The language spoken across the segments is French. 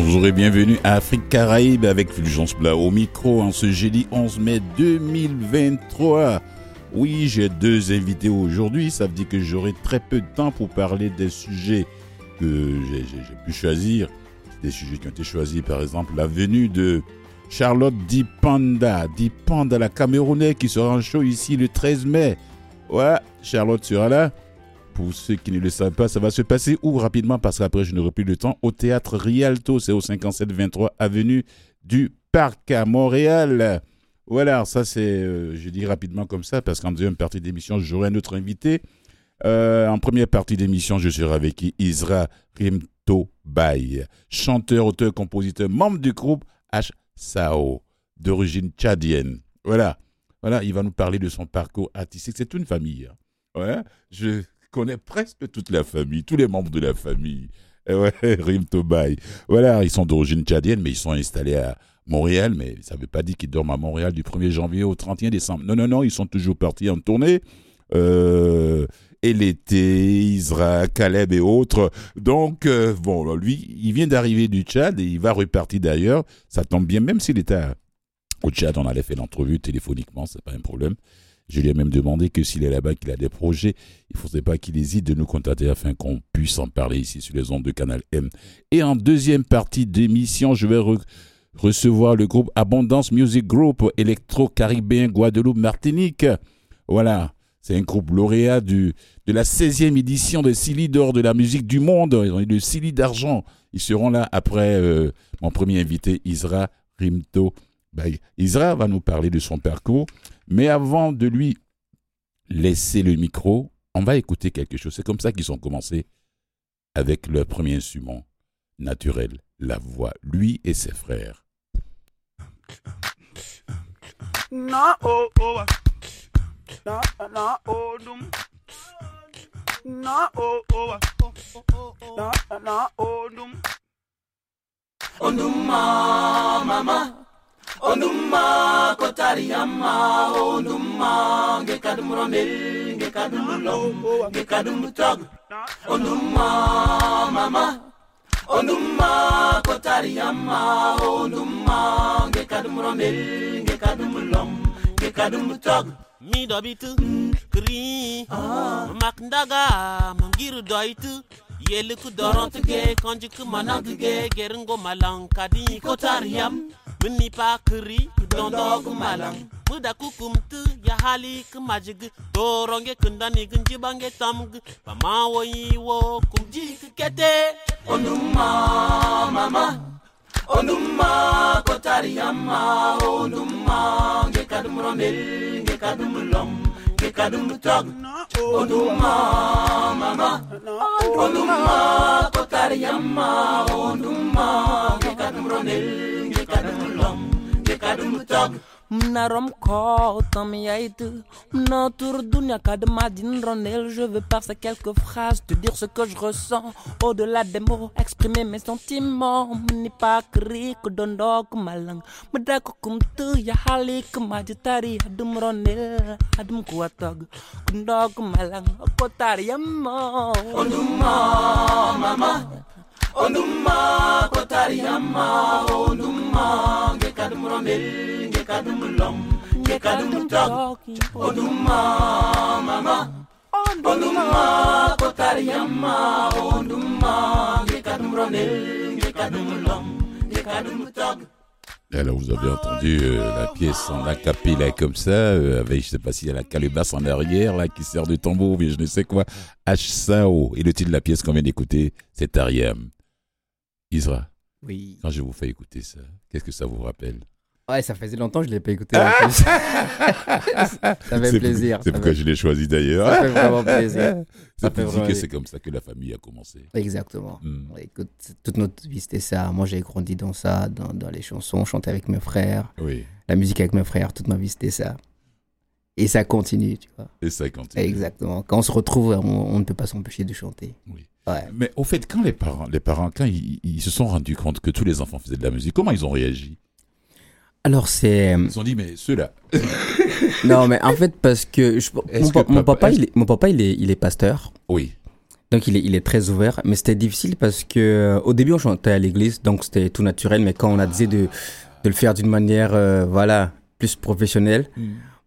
Bonjour et bienvenue à Afrique Caraïbe avec Fulgence Bla au micro en ce jeudi 11 mai 2023. Oui, j'ai deux invités aujourd'hui, ça veut dire que j'aurai très peu de temps pour parler des sujets que j'ai pu choisir. Des sujets qui ont été choisis, par exemple, la venue de Charlotte Dipanda, Dipanda la Camerounaise qui sera en show ici le 13 mai. Ouais, Charlotte sera là. Pour ceux qui ne le savent pas, ça va se passer où rapidement? Parce qu'après je n'aurai plus le temps au théâtre Rialto, c'est au 5723 avenue du Parc à Montréal. Voilà, ça c'est, euh, je dis rapidement comme ça parce qu'en deuxième partie d'émission, j'aurai un autre invité. Euh, en première partie d'émission, je serai avec Isra Rimto Bay, chanteur, auteur, compositeur, membre du groupe H. Sao, d'origine tchadienne. Voilà, voilà, il va nous parler de son parcours artistique. C'est une famille. Hein. Ouais, je connaît presque toute la famille, tous les membres de la famille. Eh ouais, Rim Tobay. Voilà, ils sont d'origine tchadienne, mais ils sont installés à Montréal, mais ça ne veut pas dire qu'ils dorment à Montréal du 1er janvier au 31 décembre. Non, non, non, ils sont toujours partis en tournée. Euh, et l'été, Isra, Caleb et autres. Donc, euh, bon, lui, il vient d'arriver du Tchad et il va repartir d'ailleurs. Ça tombe bien, même s'il était au Tchad, on allait faire l'entrevue téléphoniquement, c'est pas un problème. Je lui ai même demandé que s'il est là-bas, qu'il a des projets, il ne faudrait pas qu'il hésite de nous contacter afin qu'on puisse en parler ici sur les ondes de Canal M. Et en deuxième partie d'émission, je vais recevoir le groupe Abondance Music Group électro-caribéen Guadeloupe Martinique. Voilà, c'est un groupe lauréat de la 16e édition de Silly d'or de la musique du monde, le Silly d'argent. Ils seront là après euh, mon premier invité, Isra Rimto. Isra va nous parler de son parcours. Mais avant de lui laisser le micro, on va écouter quelque chose. C'est comme ça qu'ils ont commencé avec leur premier instrument naturel, la voix, lui et ses frères. Oh, ondumma kotari tari yamma. Oh, ondumma nge kadum romel nge kadum lulom nge kadum tog. Oh, ondumma mama. Ondumma kotari tari yamma. Ondumma nge kadum romel nge kadum lulom nge kadum tog. Mi dobitu kri. Mak ndaga mangiru doitu yeliku dorontu ge malang tu ge. Geringo malang kadi kotari Mimi pakri dondog malam Muda kukumtu ya hali kumajig. Doronge kundani gunjibange tamg. Pamawo yiwo kumji kete Onduma mama. Onduma kotari yama. Onduma ngekadumromel ngekadumlom romel nge kadum lom nge kadum tog. Onuma mama. Onuma kotari yamma. Onuma nge kadum romel nge Mnarom ko Je veux par quelques phrases te dire ce que je ressens. Au-delà des mots, exprimer mes sentiments. Mni pa kri ko dondok malang. Mdako kumtu ya Kundok malang, mama Onduma kotari yamma Onduma ngekadum ronel ngekadum lom ngekadum tog Onduma mama Onduma kotari yamma Onduma ngekadum ronel ngekadum lom ngekadum tog Alors vous avez entendu euh, la pièce en acapella comme ça, euh, avec je sais pas s'il y a la calebasse en arrière là qui sert de tambour, mais je ne sais quoi. H-Sao. Et le titre de la pièce qu'on vient d'écouter, c'est Ariam. Isra, Oui. quand je vous fais écouter ça, qu'est-ce que ça vous rappelle? Ouais, ça faisait longtemps que je ne l'ai pas écouté en plus. ça fait plaisir. C'est pourquoi fait- je l'ai choisi d'ailleurs. Ça fait vraiment plaisir. C'est pour dire que c'est comme ça que la famille a commencé. Exactement. Hmm. Ouais, Écoute, toute notre vie, c'était ça. Moi, j'ai grandi dans ça, dans, dans les chansons, chanter avec mes frères, Oui, la musique avec mes frères. Toute ma vie, c'était ça. Et ça continue, tu vois. et ça continue. Exactement. Quand on se retrouve, on, on ne peut pas s'empêcher de chanter. Oui. Ouais. Mais au fait, quand les parents, les parents, quand ils, ils se sont rendus compte que tous les enfants faisaient de la musique, comment ils ont réagi? Alors, c'est. Ils se sont dit, mais ceux-là. Non, mais en fait, parce que je- mon, pa- que mon papa- il est, mon papa, il est, il est pasteur. Oui. Donc il est, il est très ouvert, mais c'était difficile parce que euh, au début on chantait à l'église, donc c'était tout naturel, mais quand on a décidé de, de le faire d'une manière, euh, voilà, plus professionnelle,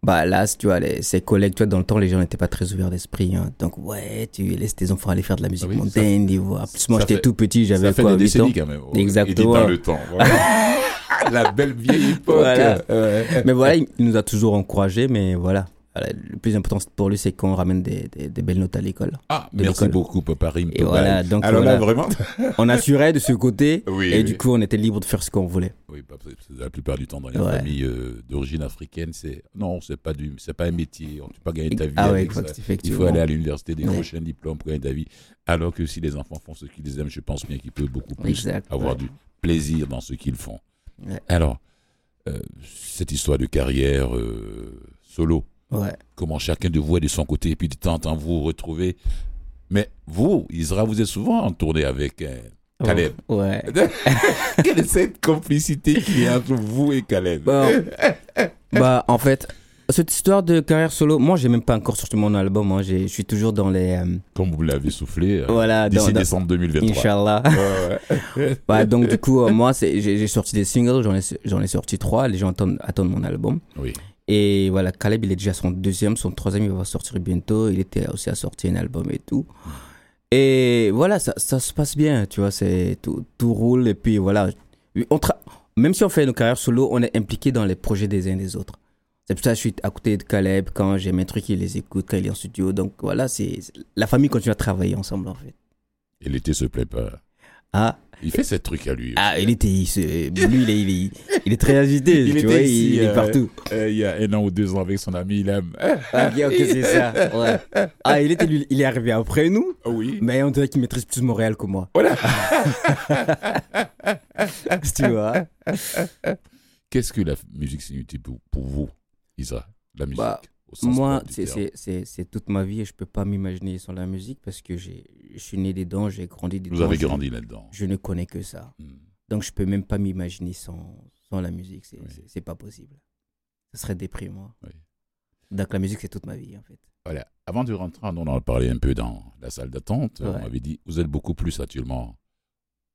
bah là, tu vois, les, ses collègues, tu vois, dans le temps, les gens n'étaient pas très ouverts d'esprit. hein. Donc ouais, tu laisses tes enfants aller faire de la musique Ah oui, mondaine, ils voient. Plus moi j'étais tout petit, j'avais quoi, des 8 ans. quand même. Ouais. Exactement. Il dit dans le temps. voilà. La belle vieille époque. Voilà. Ouais. Mais voilà, il il nous a toujours encouragés, mais voilà. Le plus important pour lui, c'est qu'on ramène des, des, des belles notes à l'école. Ah, merci beaucoup, Papa Rim. Et voilà, donc Alors là, vraiment. On assurait de ce côté, Oui, et oui. du coup, on était libre de faire ce qu'on voulait. Oui, que la plupart du temps, dans les Ouais. familles euh, d'origine africaine, c'est non, c'est pas du, pas un métier. On ne peut pas gagner ta vie Ah ouais, avec ça. Il faut aller à l'université, décrocher Ouais. un diplôme pour gagner ta vie. Alors que si les enfants font ce qu'ils aiment, je pense bien qu'ils peuvent beaucoup plus Exact, avoir ouais. du plaisir dans ce qu'ils font. Ouais. Alors, euh, cette histoire de carrière euh, solo, Ouais. comment chacun de vous est de son côté, et puis de temps en temps vous vous retrouvez. Mais vous, Isra, vous êtes souvent en tournée avec euh, Caleb. Ouais. Quelle est cette complicité qui est entre vous et Caleb? Bah, en fait, cette histoire de carrière solo, moi, j'ai même pas encore sorti mon album. J'ai- je suis toujours dans les. euh, Comme vous l'avez soufflé euh, voilà, d'ici décembre 2023. Inch'Allah. Ouais. Bah, donc, du coup, euh, moi, j'ai sorti des singles, j'en ai, sorti trois. Les gens attendent, attendent mon album. Oui. Et voilà, Caleb, il est déjà son deuxième, son troisième, il va sortir bientôt. Il était aussi à sortir un album et tout. Et voilà, ça, ça se passe bien, tu vois, c'est tout, tout roule. Et puis voilà, on même si on fait nos carrières solo, on est impliqué dans les projets des uns des autres. C'est pour ça que je suis à côté de Caleb quand j'ai mes trucs, il les écoute quand il est en studio. Donc voilà, c'est la famille continue à travailler ensemble en fait. Et l'été se plaît pas. Ah, Il fait ses trucs à lui. ah il était, il se- lui, il est, il est, il est très agité, Il tu était vois, ici, il, est euh, partout. Euh, il y a un an ou deux ans avec son ami, il aime. Ah, ok, ok, c'est ça. Ouais. Ah, il était, lui, il est arrivé après nous, oui. mais on dirait qu'il maîtrise plus Montréal que moi. Voilà. tu vois. Qu'est-ce que la musique signifie pour, pour vous, Isa La musique? Bah, Moi, c'est- toute ma vie et je peux pas m'imaginer sans la musique parce que je suis né dedans, j'ai grandi dedans. Vous avez grandi là-dedans. Je ne connais que ça. Hmm. Donc, je peux même pas m'imaginer sans, sans la musique. C'est Oui. c'est pas possible. Ce serait déprimant. Oui. Donc, la musique, c'est toute ma vie, en fait. Voilà. Avant de rentrer, on en a parlé un peu dans la salle d'attente. On m'avait dit, vous êtes beaucoup plus actuellement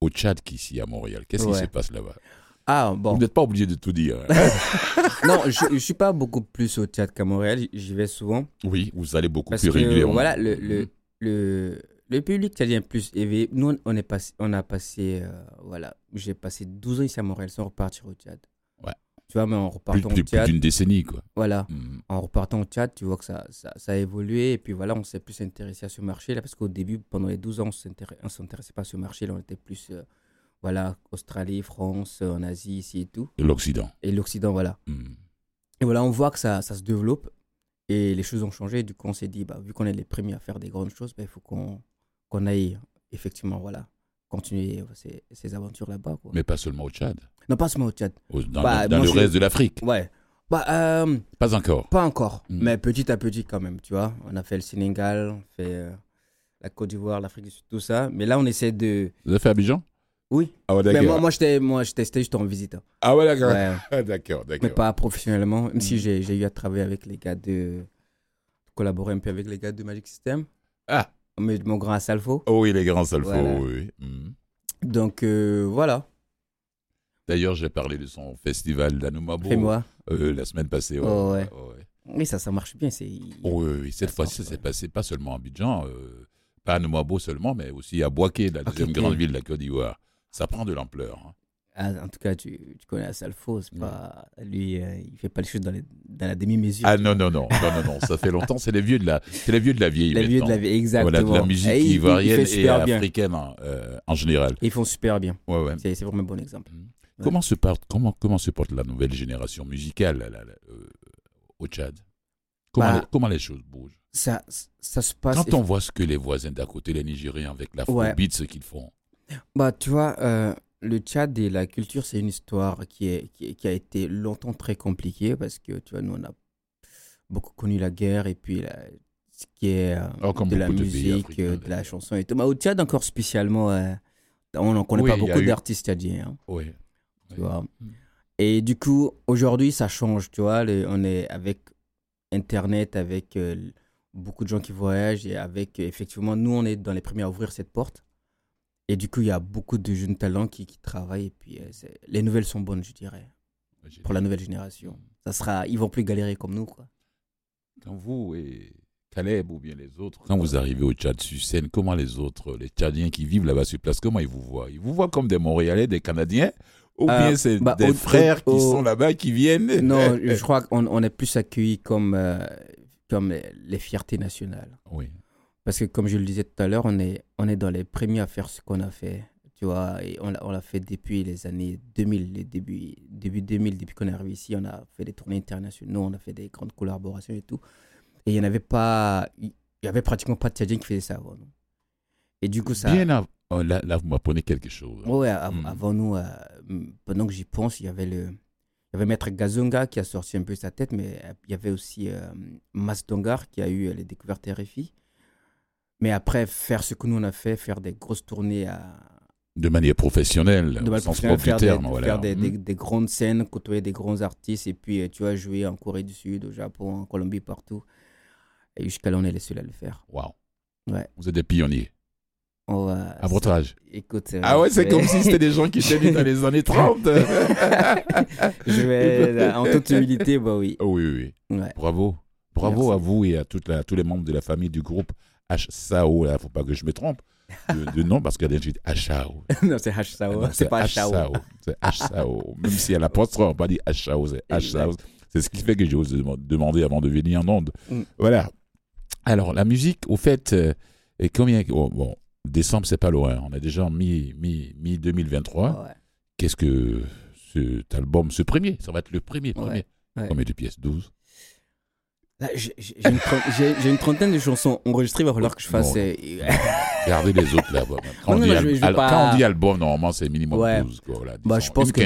au Tchad qu'ici à Montréal. Qu'est-ce qui se passe là-bas? Ah, bon. Vous n'êtes pas obligé de tout dire. non, je, je suis pas beaucoup plus au théâtre qu'à Montréal. J'y- vais souvent. oui, vous allez beaucoup Parce plus que, régulièrement. voilà, le, le, le, le public tchadien plus élevé. Nous, on, est passé, on a passé, euh, voilà, j'ai passé 12 ans ici à Montréal sans repartir au Tchad. Ouais. Tu vois, mais en plus, repartant plus- au plus Tchad, d'une décennie, quoi. voilà, Hmm. en repartant au Tchad, tu vois que ça, ça, ça a évolué. Et puis voilà, on s'est plus intéressé à ce marché-là. Parce qu'au début, pendant les 12 ans, on on s'intéressait pas à ce marché-là. On était plus, euh, voilà, Australie, France, euh, en Asie, ici et tout. De l'Occident. Et l'Occident, voilà. Hmm. Et voilà, on voit que ça, ça se développe et les choses ont changé. Du coup, on s'est dit, bah, vu qu'on est les premiers à faire des grandes choses, bah, il faut qu'on aille effectivement voilà, continuer ces, ces aventures là-bas. Mais pas seulement au Tchad. Non, pas seulement au Tchad. Au- dans Bah, dans le reste de l'Afrique. Ouais. Bah, euh, Pas encore. pas encore, Mm. mais petit à petit quand même, tu vois. On a fait le Sénégal, on fait euh, la Côte d'Ivoire, l'Afrique du Sud, tout ça. Mais là, on essaie de. Vous avez fait Abidjan? Oui. Ah ouais, Mais moi, moi j'étais moi, j'étais c'était juste en visite. hein. Ah ouais, d'accord. Ouais. Ah, d'accord, mais d'accord. pas professionnellement, même si Mm. j'ai j'ai eu à travailler avec les gars de. collaborer un peu avec les gars de Magic System. Ah, mais mon grand Assalfo. oh oui, les grands Voilà. oui. Hmm. Donc euh, voilà, D'ailleurs, j'ai parlé de son festival d'Anoumabo fais-moi. euh, la semaine passée. ouais. Oh, ouais. Oh. Oui, ça, ça marche bien. C'est... Oh, oui, oui. Cette fois-ci, ça s'est passé pas seulement à Abidjan, euh, pas à Anoumabo seulement, mais aussi à Boaké, la deuxième grande ville de la Côte d'Ivoire. Ça prend de l'ampleur. hein. Ah, en tout cas, tu, tu connais Assalfo. C'est pas... Lui, euh, il fait pas les choses dans, les- dans la demi-mesure. Ah non, non, non, non, non, non, ça fait longtemps. C'est les vieux de la, c'est les vieux de la vieille. la vie de la vie, exactement. Voilà, de la musique Et ivoirienne et africaine en, euh, en général. Ils font super bien. Ouais, ouais. C'est, vraiment un bon exemple. Ouais. Comment se porte, comment, comment se porte la nouvelle génération musicale là, là, là, euh, au Tchad? Comment, Bah, les, comment les choses bougent? Ça, ça se passe. Quand on voit ce que les voisins d'à côté, les Nigériens, avec la Ouais. beat, ce qu'ils font. Bah, tu vois, euh, le Tchad et la culture, c'est une histoire qui, est, qui, est- qui a été longtemps très compliquée parce que, tu vois, nous, on a beaucoup connu la guerre et puis la- ce qui est euh, Oh, comme de la beaucoup de pays musique, africains, euh, de la d'ailleurs. chanson et tout. Bah, au Tchad, encore spécialement, euh, on n'en connaît Oui, pas il y a beaucoup eu- d'artistes tchadiens. hein, Oui. tu vois. Mm. Et du coup, aujourd'hui, ça change, tu vois. les- on est avec Internet, avec euh, beaucoup de gens qui voyagent et avec, effectivement, nous, on est dans les premiers à ouvrir cette porte. Et du coup, il y a beaucoup de jeunes talents qui, qui travaillent. Et puis, euh, les nouvelles sont bonnes, je dirais, pour la nouvelle génération. Ça sera, ils vont plus galérer comme nous, quoi. Quand vous et Caleb ou bien les autres, quand vous arrivez au Tchad sur scène, comment les autres, les Tchadiens qui vivent là-bas sur place, comment ils vous voient? Ils vous voient comme des Montréalais, des Canadiens Ou Euh, bien c'est bah, des au- frères qui au- sont là-bas, qui viennent? Non, je crois qu'on on est plus accueillis comme, euh, comme les fiertés nationales. Oui. Parce que comme je le disais tout à l'heure, on est, on est dans les premiers à faire ce qu'on a fait. Tu vois, et on l'a on l'a fait depuis les années 2000, les débuts, début 2000, depuis qu'on est arrivé ici, on a fait des tournées internationales, on a fait des grandes collaborations et tout. Et il n'y en avait pas, il y avait pratiquement pas de Tchadiens qui faisaient ça avant nous. Et du coup, ça. Bien oh, là, là, vous m'apprenez quelque chose. Ouais, av- Mm. avant nous, euh, pendant que j'y pense, il y avait le. Il y avait Maître Gazonga qui a sorti un peu sa tête, mais il y avait aussi euh, Mas Dongar qui a eu euh, les découvertes RFI. Mais après, faire ce que nous on a fait, faire des grosses tournées à. De manière professionnelle, de au sens professionnelle, du des, terme. voilà. faire des, des- des grandes scènes, côtoyer des grands artistes, et puis euh, tu vois, jouer en Corée du Sud, au Japon, en Colombie, partout. Et jusqu'à là, on est les seuls à le faire. Waouh. Ouais. Vous êtes des pionniers, à votre âge. Écoute. euh, Ah ouais, c'est comme si c'était des gens qui étaient dans les années 30. Je vais, en toute humilité, bah oui. Oh oui, oui. Ouais. Bravo. Bravo Merci. à vous et à toute la- tous les membres de la famille du groupe HSAO. Là, faut pas que je me trompe de, de nom parce qu'il y a des gens qui disent HAO. non, c'est HSAO, Non, c'est pas HSAO. C'est HSAO. Même si à l'apostrophe, on va pas dire HAO, c'est HSAO. C'est ce qui fait que j'ose dem- demander avant de venir en onde. Mm. Voilà. Alors, la musique, au fait, euh, et combien. oh, bon, décembre, c'est pas loin. On est déjà en mi- mi- mi-2023. Ouais. Qu'est-ce que cet album, ce premier, ça va être le premier, premier. ouais. Combien de pièces? 12 Là, j'ai une, trentaine de chansons enregistrées, il va falloir que je fasse. Euh, Regardez les autres là. Quand, Non, on non, dit non, al- je vais- je vais al- pas- quand on dit album, normalement, c'est minimum Ouais. 12. Quoi, voilà, bah, je pense que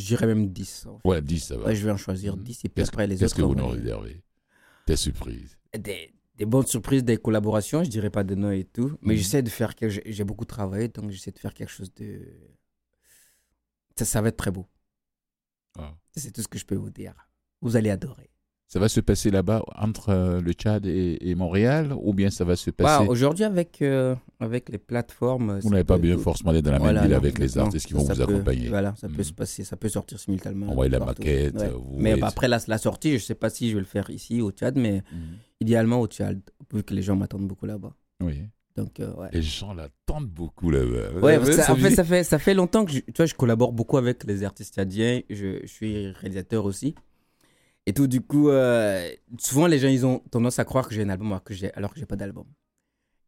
dirais même 10. en fait. Ouais, 10, ça va. Ouais, je vais en choisir Mhm. 10 et puis Qu'est-ce après les qu'est-ce autres. que vous nous réservez? Des surprises. des, des bonnes surprises, des collaborations, je dirais pas de noms et tout. Mais Mhm. j'essaie de faire J'ai beaucoup travaillé, donc j'essaie de faire quelque chose de. Ça, ça va être très beau. Ah. C'est tout ce que je peux vous dire. Vous allez adorer. Ça va se passer là-bas entre euh, le Tchad et, et Montréal ou bien ça va se Bah, passer Aujourd'hui, avec, euh, avec les plateformes. Vous n'avez pas bien forcément aller dans la même Voilà, ville non, avec les artistes qui vont ça vous peut- accompagner. Voilà, ça peut Mhm. se passer, ça peut sortir simultanément. Envoyer la partout. maquette. Ouais. vous Mais voyez- bah, après la, la sortie, je sais pas si je vais le faire ici au Tchad, mais Mhm. idéalement au Tchad, vu que les gens m'attendent beaucoup là-bas. Oui. Donc, euh, ouais. Les gens l'attendent beaucoup là-bas. Ouais, ça, en fait, ça fait, ça fait longtemps que je, tu vois, je collabore beaucoup avec les artistes tchadiens. Je, je suis réalisateur aussi. Et tout, du coup, euh, souvent les gens, ils ont tendance à croire que j'ai un album alors que j'ai, alors que j'ai pas d'album.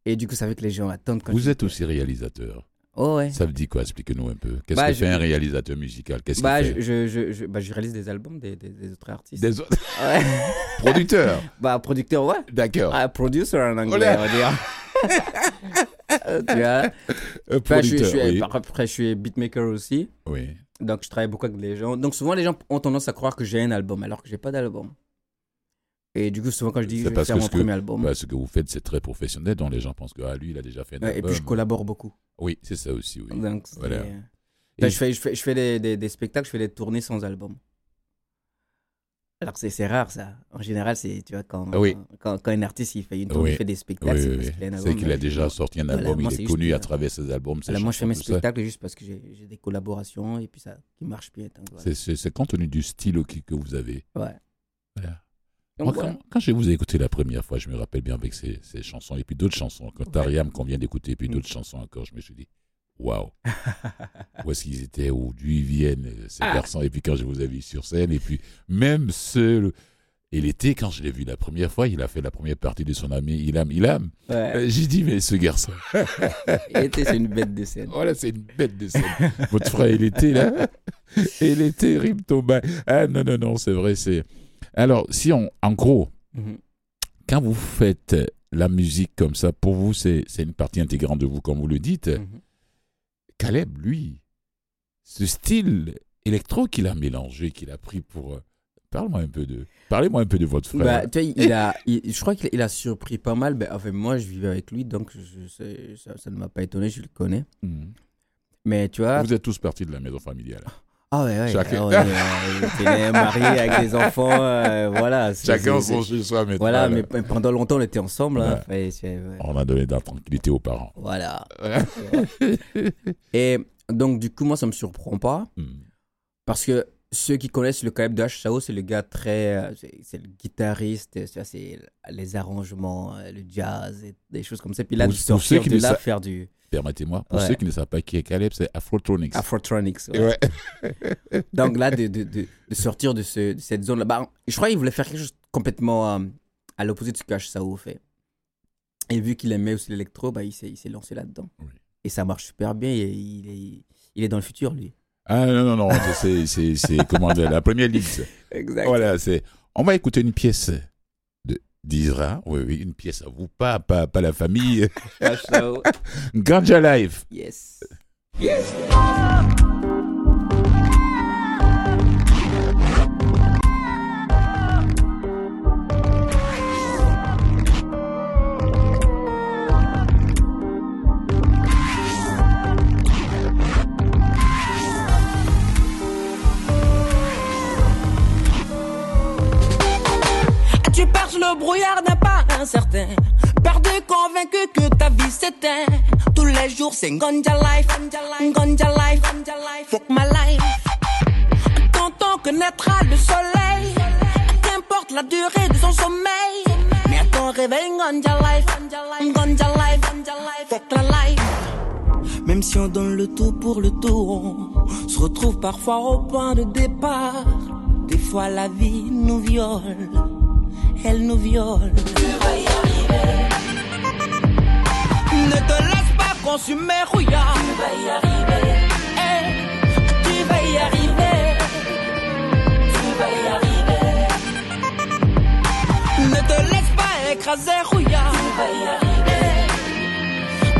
Et du coup, ça fait que les gens attendent quand Vous êtes aussi réalisateur. Oh, ouais. Ça veut dire quoi? Expliquez-nous un peu. Qu'est-ce Bah, que je- fait un réalisateur musical? Qu'est-ce Bah, qu'il je, fait? je, je, je- bah, je réalise des albums des, des, des autres artistes. Des autres Ouais. producteurs. bah, producteur, ouais. D'accord. Ah, producer en anglais, on va dire. Tu vois. Un Enfin, je, suis- je producteur, suis, oui. Après, je suis beatmaker aussi. oui. Donc, je travaille beaucoup avec les gens. Donc, souvent, les gens ont tendance à croire que j'ai un album, alors que j'ai pas d'album. Et du coup, souvent, quand je dis C'est que je vais faire mon premier album, Bah, ce que vous faites, c'est très professionnel, donc les gens pensent que ah, lui, il a déjà fait un ouais, et album. puis je collabore beaucoup. Oui, c'est ça aussi, oui. Donc, Voilà. Je fais, je fais, je fais des, des, des spectacles, je fais des tournées sans album. Alors, c'est rare, ça. En général, c'est, tu vois, quand, oui. quand, quand un artiste il fait une tournée, Oui. il fait des spectacles, oui, c'est qu'il a mais- déjà sorti un album, il est connu à travers ses albums, ses moi, je fais mes ça. spectacles juste parce que j'ai des collaborations et puis ça qui marche bien. voilà. C'est- compte tenu du style que, que vous avez. Ouais. Voilà. Donc, Moi, quand, quand je vous ai écouté la première fois, je me rappelle bien avec ces, ces chansons et puis d'autres chansons. Quand Tariam qu'on vient d'écouter, et puis Mm. d'autres chansons encore, je me suis dit, waouh, où est-ce qu'ils étaient, où? D'où ils viennent, euh, ces Ah. garçons? Et puis quand je vous ai vu sur scène, et puis même seul. Et l'été, quand je l'ai vu la première fois, il a fait la première partie de son ami Ilam Ilam. Ouais. Euh, J'ai dit, mais ce garçon, Il était- c'est une bête de scène. voilà, c'est une bête de scène. Votre frère, il était là. Il est terrible, Thomas. Ah non, non, non, c'est vrai, c'est. Alors, si on, en gros, Mhm. quand vous faites la musique comme ça, pour vous, c'est c'est une partie intégrante de vous, comme vous le dites. Mhm. Caleb, lui, ce style électro qu'il a mélangé, qu'il a pris pour. euh, Parle-moi un peu de. Parlez-moi un peu de votre frère. Bah, il a, il- je crois qu'il il a surpris pas mal. Ben, enfin, moi, je vivais avec lui, donc je sais- ça, ça ne m'a pas étonné, je le connais. Mhm. Mais tu vois, Vous êtes tous partis de la maison familiale. Ah ouais, ouais. Chacun- Ah ouais, marié avec des enfants, euh, voilà. Chacun son chez soi maintenant. Voilà, là. mais pendant longtemps, on était ensemble. hein. On a donné de la tranquillité aux parents. Voilà. Et donc, du coup, moi, ça me surprend pas. Hmm. Parce que ceux qui connaissent le Caleb de H. Sao, c'est le gars très. euh, c'est- le guitariste, tu vois, c'est les arrangements, euh, le jazz, et des choses comme ça. Puis là, Pour- ceux sortir qui de ne là, sa- faire du Permettez-moi, pour Ouais. ceux qui ne savent pas qui est Caleb, c'est Afrotronics. Afrotronics. ouais. Ouais. Donc là, de, de, de, de sortir de, ce, de cette zone-là, bah, je crois qu'il voulait faire quelque chose complètement euh, à l'opposé de ce que H. Sao fait. Et vu qu'il aimait aussi l'électro, bah, il s'est il s'est lancé là-dedans. Oui. Et ça marche super bien. et il, est, il est dans le futur, lui. Ah non, non, non, c'est, c'est, c'est comment dire, la première ligue. Exact. Voilà, c'est. On va écouter une pièce de d'Isra. Oui, oui, une pièce à vous, pas, pas, pas la famille. Ganja Life. Yes. Tu le brouillard n'est pas incertain. Perdu convaincu que ta vie s'éteint. Tous les jours c'est Ganja life, Ganja life, fuck my life. Tantôt que naîtra le soleil, qu'importe la durée de son sommeil. Mais à ton réveil, Ganja life, Ganja life, fuck la life. Même si on donne le tout pour le tout, on se retrouve parfois au point de départ. Des fois la vie nous viole elle nous viole. Tu vas y arriver. Ne te laisse pas consumer, rouillard. Tu vas y arriver. tu vas y arriver. Tu vas y arriver. Ne te laisse pas écraser, rouillard. Tu vas y arriver.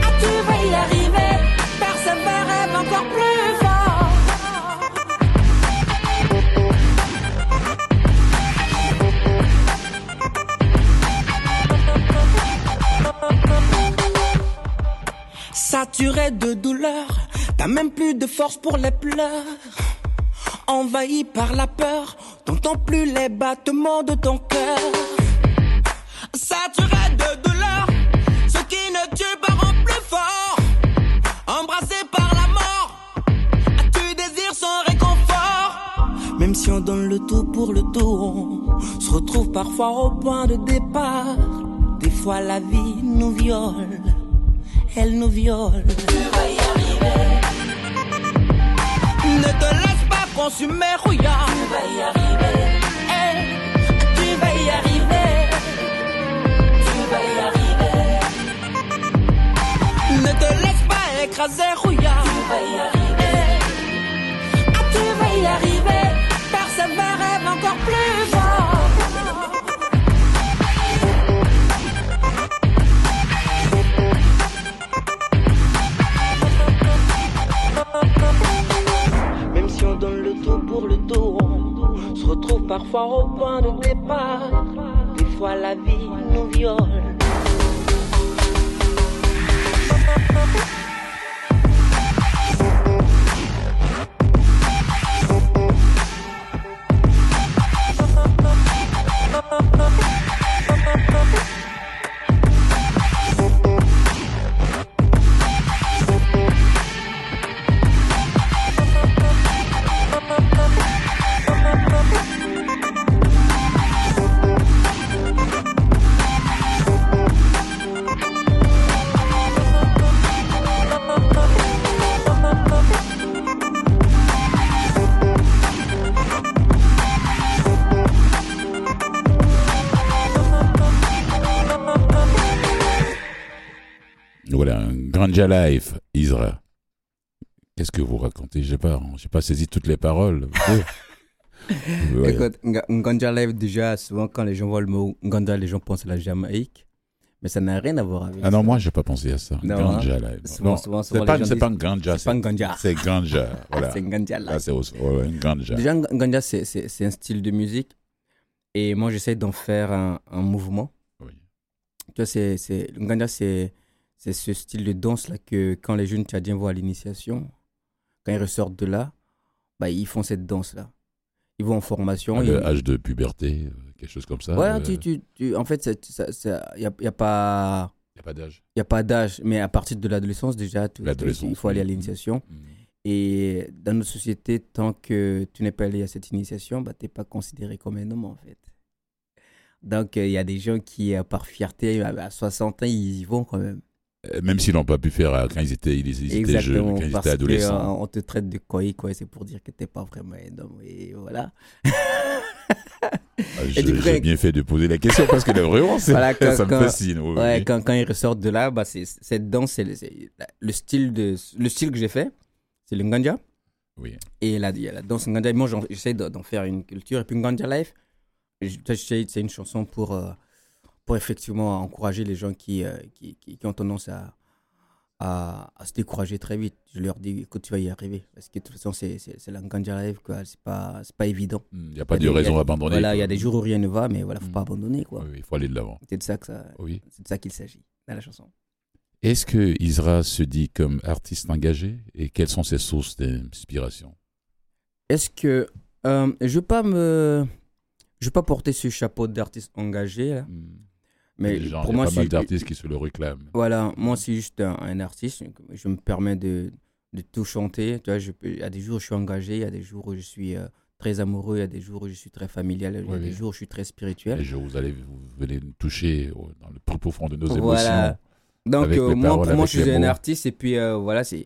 Ah, tu vas y arriver. Persévère, rêve encore plus Saturé de douleur, t'as même plus de force pour les pleurs. Envahi par la peur, t'entends plus les battements de ton cœur. Saturé de douleur, ce qui ne tue pas rend plus fort. Embrassé par la mort, tu désires son réconfort. Même si on donne le tout pour le tout, on se retrouve parfois au point de départ. Des fois la vie nous viole elle nous viole. Tu vas y arriver. Ne te laisse pas consumer, rouillard. Tu vas y arriver. tu vas y arriver. Tu vas y arriver. Ne te laisse pas écraser, rouillard. Tu vas y arriver. Ah, tu vas y arriver. Retrouve parfois au point de départ. Des fois la vie nous viole. Ganja Life, Isra. Qu'est-ce que vous racontez? Je sais pas, j'ai pas saisi toutes les paroles. Ouais. Écoute, Nganja Live, déjà, souvent, quand les gens voient le mot Nganja, les gens pensent à la Jamaïque. Mais ça n'a rien à voir avec Ah non, ça. moi, j'ai pas pensé à ça. Non, Ganja Life. Souvent, Non, souvent, c'est souvent, pas, gens c'est disent- pas un Ganja, C'est pas un Ganja. c'est Ganja. Voilà. C'est Nganja Live. Là, c'est aussi- ouais, un Ganja. Déjà, Nganja, c'est- un style de musique. Et moi, j'essaie d'en faire un, un mouvement. Oui. Tu vois, c'est, Nganja, c'est, c'est ce style de danse là que quand les jeunes tchadiens vont à l'initiation, quand ils ressortent de là, bah, ils font cette danse-là. Ils vont en formation. À ils- l'âge de puberté, euh, quelque chose comme ça. Ouais, euh, tu, tu, tu- en fait, il n'y a, y a pas. a pas d'âge. Il n'y a pas d'âge, mais à partir de l'adolescence, déjà, tu- il faut aller à l'initiation. Mm. Et dans notre société, tant que tu n'es pas allé à cette initiation, bah, tu n'es pas considéré comme un homme, en fait. Donc, euh, il y a des gens qui, euh, par fierté, à 60 ans, ils y vont quand même. Euh, Même s'ils n'ont pas pu faire euh, quand ils étaient, ils, étaient jeunes, quand ils étaient adolescents. que, euh, on te traite de quoi quoi, c'est pour dire que tu n'es pas vraiment un homme. Et voilà. Ah, J'ai bien fait de poser la question parce que vraiment, c'est- Voilà, quand- ça me quand- fascine. oui, Ouais, quand, quand ils ressortent de là, bah, c'est, cette danse, c'est le, style, de, le style que j'ai fait, c'est le Nganja. Oui. Et la, il y a la danse Nganja. Moi, j'essaie de- d'en faire une culture. Et puis Nganja Life, c'est une chanson pour, euh, pour effectivement encourager les gens qui, euh, qui, qui, qui ont tendance à, à, à se décourager très vite. Je leur dis, écoute, tu vas y arriver. Parce que de toute façon, c'est, c'est, c'est la Nganja Life, quoi. C'est pas, c'est pas évident. Il n'y a pas Il de des- raison il d'abandonner. Voilà, il y a des jours où rien ne va, mais voilà, faut Mm. pas abandonner, quoi. Oui, il faut aller de l'avant. C'est de ça que ça, Oui. c'est de ça qu'il s'agit dans la chanson. Est-ce que Isra se dit comme artiste engagé et quelles sont ses sources d'inspiration? Est-ce que euh, je veux pas me je veux pas porter ce chapeau d'artiste engagé là, mais Les gens, pour il y a moi pas mal d'artistes qui se le réclament. voilà moi c'est juste un, un artiste je me permets de, de tout chanter tu vois je il y a des jours où je suis engagé il y a des jours où je suis euh, très amoureux il y a des jours où je suis très familial il y a Oui, des oui. jours où je suis très spirituel je, vous allez vous venez nous toucher au- dans le plus profond de nos Voilà. émotions. donc euh, les moi paroles, pour moi je suis les un artiste et puis euh, voilà c'est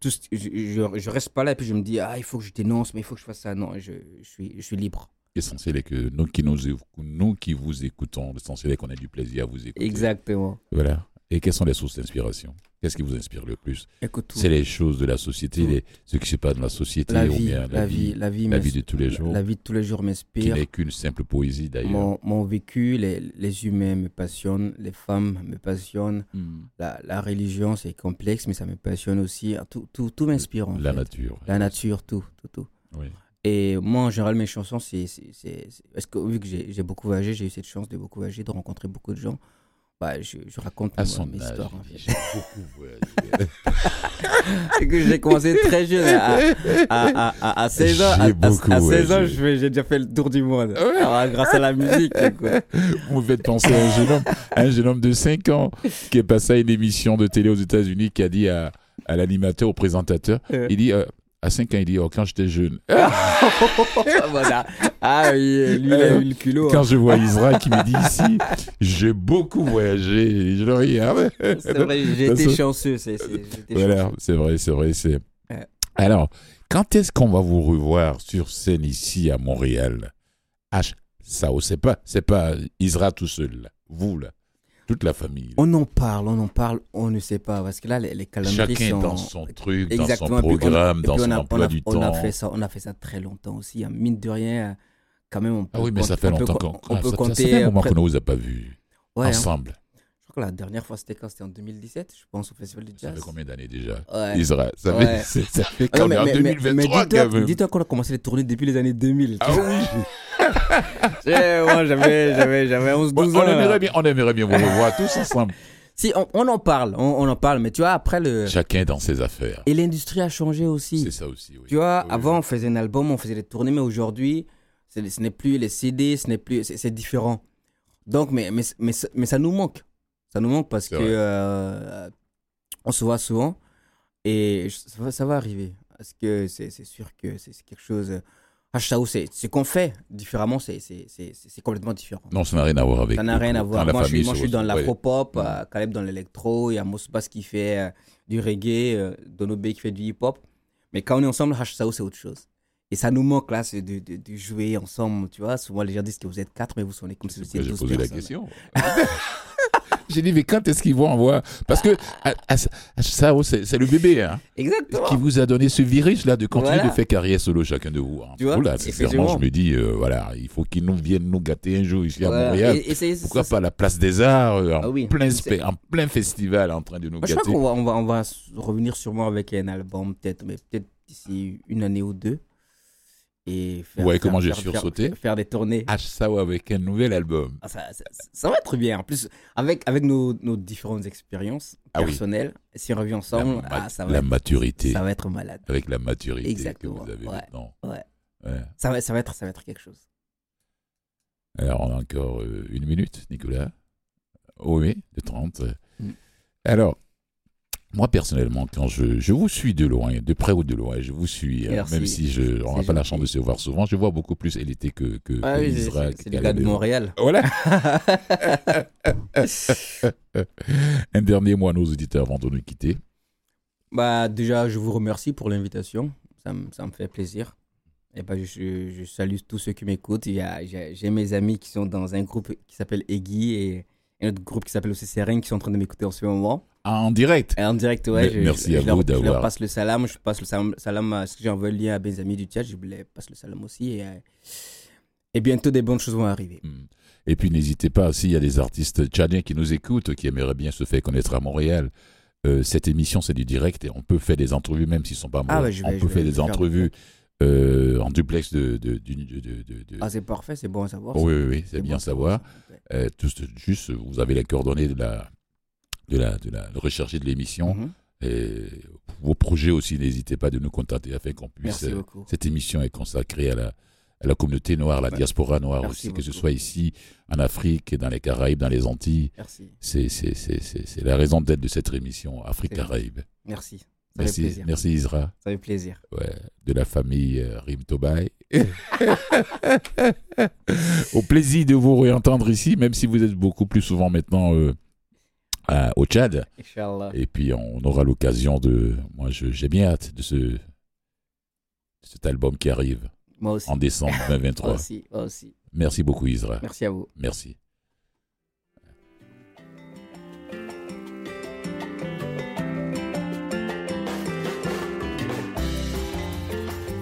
tout je, je, je reste pas là et puis je me dis ah il faut que je dénonce mais il faut que je fasse ça non je, je suis je suis libre L'essentiel est que nous qui, nous, nous qui vous écoutons, l'essentiel est qu'on ait du plaisir à vous écouter. exactement Voilà. Et quelles sont les sources d'inspiration? Qu'est-ce qui vous inspire le plus? C'est les choses de la société, les, ce qui se passe dans la société, la ou vie, bien la vie, la vie, la m'ins- vie de tous les jours, La vie de tous les jours qui m'inspire. n'est qu'une simple poésie d'ailleurs. Mon, mon vécu, les, les humains me passionnent, les femmes me passionnent, Hmm. la, la religion c'est complexe, mais ça me passionne aussi. Tout, tout, tout m'inspire La fait. nature. La nature, tout, tout, tout. Oui. Et moi, en général, mes chansons, c'est. Parce que vu que j'ai beaucoup voyagé, j'ai eu cette chance de beaucoup voyager, de rencontrer beaucoup de gens, bah, je, je raconte À son mes âge, histoires. en fait. j'ai beaucoup voyagé. J'ai commencé très jeune, à, à, à, à, à 16 ans. À, J'ai à- beaucoup à 16 ans, j'ai déjà fait le tour du monde. Alors, grâce à la musique, quoi. Vous me faites penser à un jeune homme, un jeune homme de 5 ans qui est passé à une émission de télé aux États-Unis qui a dit à, à l'animateur, au présentateur, Euh. il dit, euh, à 5 ans, il dit, oh, quand j'étais jeune, voilà. Ah oui, lui, il a eu le culot. quand hein. je vois Israël qui me dit ici, j'ai beaucoup voyagé, je le regarde. C'est vrai, j'ai été chanceux. c'est- Voilà, c'est vrai, c'est vrai. C'est... Ouais. Alors, quand est-ce qu'on va vous revoir sur scène ici à Montréal? H, ça, oh, c'est pas, c'est pas Isra tout seul, là. vous là, toute la famille. On en parle, on en parle, on ne sait pas. Parce que là, les, les calendriers Chacun sont... dans son truc, Exactement. dans son on programme, et dans on son a- emploi on a- du on temps. a fait ça, on a fait ça très longtemps aussi. hein. Mine de rien, quand même, on peut Ah oui, mais ça compter- fait on peut longtemps qu'on on peut ça, compter. ça fait un moment qu'on ne vous a pas vus Ouais, hein. ensemble. Je crois que la dernière fois, c'était quand? C'était en 2017, je pense, au Festival du Ça Jazz. fait combien d'années déjà? Ouais. Isra, ça, Ouais. fait, ça fait Ah non, est en mais, mais- mais 2023 dis-toi, quand même. dis-toi qu'on a commencé les tournées depuis les années 2000. Ah oui, moi, j'avais, j'avais, j'avais 11, Ouais, 12 on, ans. là. aimerait bien, on aimerait bien vous revoir tous ensemble. Si, on, on en parle, on, on en parle, mais tu vois, après le. Chacun dans ses affaires. Et l'industrie a changé aussi. C'est ça aussi, oui. Tu vois, Oui, avant, oui. on faisait un album, on faisait des tournées, mais aujourd'hui, ce n'est plus les CD, ce n'est plus. C'est différent. Donc, mais, mais, mais, ça- mais ça nous manque. Ça nous manque parce que. euh, on se voit souvent et je- ça va, ça va arriver. Parce que c'est sûr que c'est quelque chose. HSAO, c'est ce qu'on fait différemment, c'est complètement différent. Non, ça n'a rien à voir avec. Ça n'a rien à voir. la Moi, je suis, famille moi, se je suis dans l'afro-pop, Ouais. euh, Caleb dans l'électro, il y a Mosbas qui fait euh, du reggae, euh, Dono Bey qui fait du hip-hop. Mais quand on est ensemble, HSAO, c'est autre chose. Et ça nous manque là, c'est de, de, de jouer ensemble, tu vois. Souvent, les gens disent que vous êtes quatre, mais vous sonnez comme si vous étiez J'ai 12 posé la personnes. question. J'ai dit, mais quand est-ce qu'ils vont en voir Parce que à- à- à- ça, c'est le bébé hein, Exactement. qui vous a donné ce virus-là de continuer Voilà. de faire carrière solo chacun de vous. hein. Tu vois, Oula, sincèrement, je me dis, euh, voilà, il faut qu'ils nous viennent nous gâter un jour ici à. Montréal. Et- et c'est- Pourquoi ça- pas la place des arts, euh, en, Ah oui. plein, en plein festival en train de nous Moi, je crois gâter qu'on va, on va, on va s- revenir sûrement avec un album, peut-être, mais peut-être d'ici une année ou deux. Et faire, Ouais, faire- comment j'ai sursauté. faire, faire des tournées. Sao avec un nouvel album. Ah, ça, ça- ça va être bien. En plus, avec, avec nos, nos différentes expériences Ah oui. personnelles, si on revient La, ensemble, ma- ah, ça, va la être, maturité. ça va être malade. Avec la maturité Exactement, que vous avez ouais. maintenant. Ouais. Ouais. Ça va, ça, va être, ça va être quelque chose. Alors, on a encore euh, une minute, Nicolas. Oui, de 30. Mm. Alors, moi, personnellement, quand je, je vous suis de loin, de près ou de loin, je vous suis, hein, même si je on n'a pas la chance de se voir souvent, je vois beaucoup plus Elité que, que, Ah que oui, c'est- le gars de. Montréal. Voilà. Un dernier mot à nos auditeurs avant de nous quitter. Bah, déjà, je vous remercie pour l'invitation. Ça, me- ça me fait plaisir. Et bah, je, je salue tous ceux qui m'écoutent. J'ai mes amis qui sont dans un groupe qui s'appelle Eggy et un autre groupe qui s'appelle aussi Seren qui sont en train de m'écouter en ce moment. En direct. Et en direct, ouais. Je, merci je, à je leur, vous je leur d'avoir- passe le salam. Je passe le salam, salam à ce que j'ai envoyé le lien à mes amis du chat. Je voulais passer le salam aussi. Et, euh, et bientôt, des bonnes choses vont arriver. Mm. Et puis n'hésitez pas, s'il y a des artistes tchadiens qui nous écoutent, qui aimeraient bien se faire connaître à Montréal, euh, cette émission c'est du direct et on peut faire des entrevues même s'ils sont pas Ah morts. ouais, je vais- on peut vais faire des faire. Euh, en duplex de... de, Ah, c'est parfait, c'est bon à savoir. Oh, oui, oui, oui, c'est bien bon à savoir. Euh, tout, juste, vous avez les coordonnées de la, de la, de la recherche de l'émission. Mhm. Et vos projets aussi, n'hésitez pas de nous contacter afin qu'on puisse... Merci euh, beaucoup. cette émission est consacrée à la, à la communauté noire, la diaspora noire Merci aussi, que ce soit ici, en Afrique, dans les Caraïbes, dans les Antilles. Merci. C'est la raison d'être de cette émission Afrique-Caraïbes. Merci. Ça fait Merci, plaisir. merci Isra, Ça fait plaisir. ouais, de la famille euh, Rim Tobaï. Au plaisir de vous réentendre ici, même si vous êtes beaucoup plus souvent maintenant euh, à- au Tchad. Inch'Allah. Et puis on aura l'occasion de. Moi, j'ai bien hâte de ce de cet album qui arrive Moi aussi. en décembre Moi 2023. aussi. Moi aussi. Merci beaucoup, Isra. Merci à vous. Merci.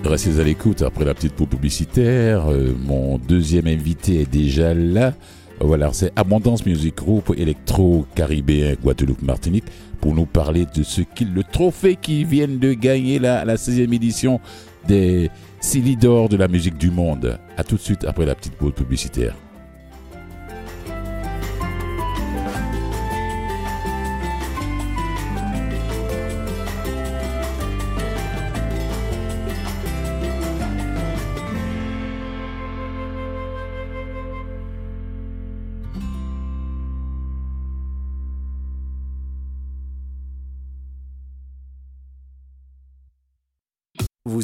Restez à l'écoute après la petite pause publicitaire. Euh, mon deuxième invité est déjà là. Voilà, c'est Abondance Music Group électro-caribéen Guadeloupe-Martinique pour nous parler de ce qu'il le trophée qui viennent de gagner la, la 16e édition des Silly d'or de la musique du monde. À tout de suite après la petite pause publicitaire.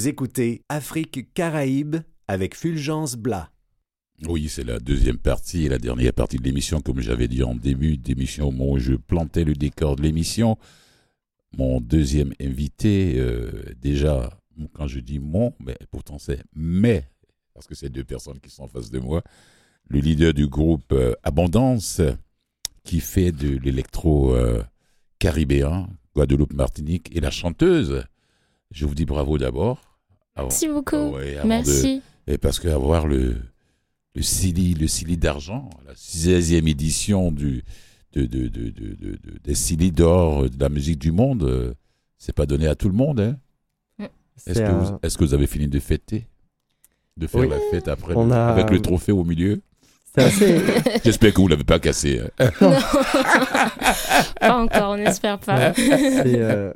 Écoutez Afrique Caraïbes avec Fulgence Blas. Oui, c'est la deuxième partie et la dernière partie de l'émission, comme j'avais dit en début d'émission, où je plantais le décor de l'émission. Mon deuxième invité, euh, déjà, quand je dis mon, pourtant c'est mais, parce que c'est deux personnes qui sont en face de moi, le leader du groupe euh, Abondance, qui fait de l'électro euh, caribéen, Guadeloupe-Martinique, et la chanteuse. Je vous dis bravo d'abord. Avant- Merci beaucoup. Ah ouais, avant de- Merci. et parce qu'avoir le, le Silly, le Silly d'argent, la 16e édition du, de, de, de, de, de- de- des Silly d'or de la musique du monde, euh, c'est pas donné à tout le monde. Hein? Est-ce C'est que, un- vous, est-ce que vous avez fini de fêter? De faire Oui. la fête après, On le- a- avec le trophée au milieu? C'est assez. J'espère que vous l'avez pas cassé. hein. Pas encore, on n'espère pas. c'est euh,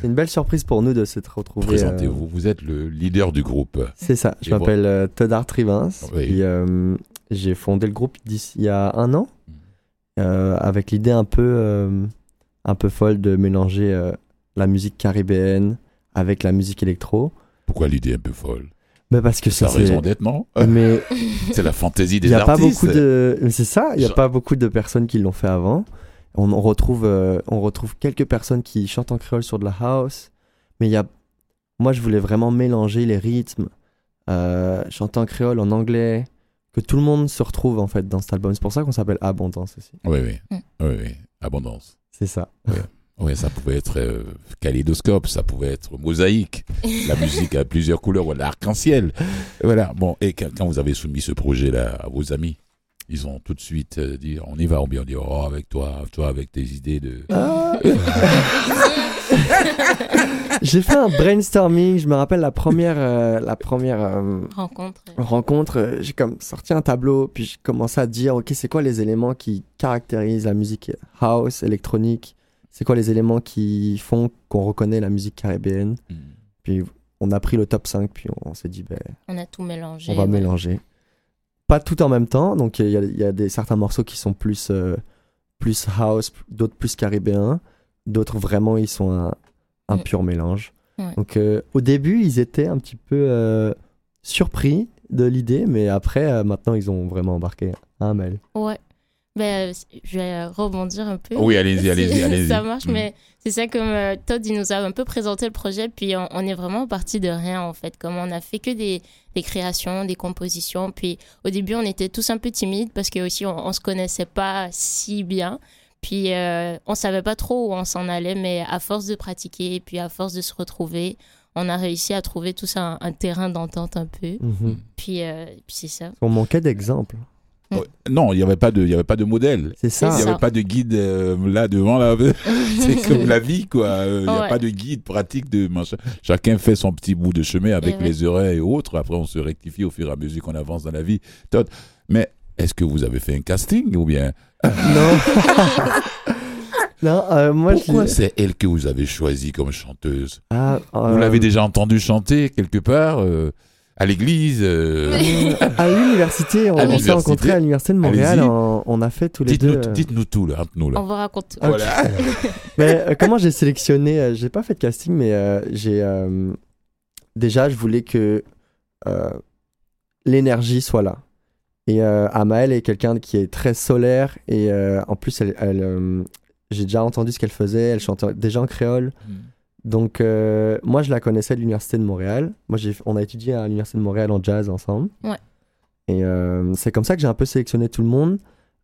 c'est une belle surprise pour nous de se retrouver. euh, Présentez-vous, vous êtes le leader du groupe. C'est ça. Je Et bon. m'appelle euh, Todd Artrivins. Oui. Puis, euh, j'ai fondé le groupe d'ici il y a un an, euh, avec l'idée un peu, euh, un peu folle de mélanger euh, la musique caribéenne avec la musique électro. Pourquoi l'idée un peu folle? Mais parce que raison c'est. non Mais C'est la fantaisie il des n'y a pas artistes. beaucoup de. C'est ça. Il n'y a Je- pas beaucoup de personnes qui l'ont fait avant. On, on retrouve, euh, on retrouve quelques personnes qui chantent en créole sur de la house, mais il y a. Moi, je voulais vraiment mélanger les rythmes, euh, chanter en créole, en anglais, que tout le monde se retrouve en fait dans cet album. C'est pour ça qu'on s'appelle Abondance aussi. Oui, oui. Mm. oui, oui. Abondance. C'est ça. Oui, ça pouvait être euh, kaléidoscope, ça pouvait être mosaïque, la musique à plusieurs couleurs, ou l'arc-en-ciel. Voilà, bon, et quand, quand vous avez soumis ce projet-là à vos amis, ils ont tout de suite euh, dit on y va, ou bien on dit oh, avec toi, toi avec tes idées de. Ah. j'ai fait un brainstorming. Je me rappelle la première, euh, la première euh, Rencontre. rencontre. euh, J'ai comme sorti un tableau, puis j'ai commencé à dire, ok, c'est quoi les éléments qui caractérisent la musique house, électronique C'est quoi les éléments qui font qu'on reconnaît la musique caribéenne Mm. Puis on a pris le top 5, puis on, s'est dit, ben, On a tout mélangé. on va ouais. mélanger. Pas tout en même temps, donc il y a, il y a des, certains morceaux qui sont plus, euh, plus house, d'autres plus caribéens, d'autres vraiment ils sont un, un Mm. pur mélange. Ouais. Donc euh, au début ils étaient un petit peu euh, surpris de l'idée, mais après euh, maintenant ils ont vraiment embarqué. Hein, Mel Ouais. Ben, euh, je vais rebondir un peu. Oui, allez-y, Si allez-y, allez-y. Ça marche, Mm. mais c'est ça comme euh, Todd, il nous a un peu présenté le projet, puis on, on est vraiment parti de rien en fait. Comme on a fait que des, des créations, des compositions, puis au début on était tous un peu timides parce que aussi on, on se connaissait pas si bien. Puis euh, on savait pas trop où on s'en allait, mais à force de pratiquer, puis à force de se retrouver, on a réussi à trouver tous un, un terrain d'entente un peu. Mhm. Puis, euh, puis c'est ça. On manquait d'exemples. Ouais. Non, il n'y avait pas de, il y avait pas de modèle. C'est ça. Il n'y avait pas de guide euh, là devant là. C'est comme la vie quoi. Euh, Il n'y a Ouais. pas de guide pratique de machin. Chacun fait son petit bout de chemin avec Et ouais. les oreilles et autres. Après, on se rectifie au fur et à mesure qu'on avance dans la vie. Mais est-ce que vous avez fait un casting ou bien? Non. non, euh, moi pourquoi je. c'est elle que vous avez choisie comme chanteuse? Ah, Vous euh, l'avez déjà entendu chanter quelque part euh, à l'église euh, À l'université, on, s'est rencontrés à l'université de Montréal. On, on a fait tous les Dites-nous, deux. euh, dites-nous tout là, raconte-nous là. On vous raconte tout. Ok. Voilà. Mais euh, comment j'ai sélectionné euh, J'ai pas fait de casting, mais euh, j'ai euh, déjà je voulais que euh, l'énergie soit là. Et euh, Amael est quelqu'un qui est très solaire et euh, en plus elle, elle, euh, j'ai déjà entendu ce qu'elle faisait. Elle chantait déjà en créole. Donc euh, moi je la connaissais de l'université de Montréal. Moi on a étudié à l'université de Montréal en jazz ensemble. Ouais. Et euh, c'est comme ça que j'ai un peu sélectionné tout le monde.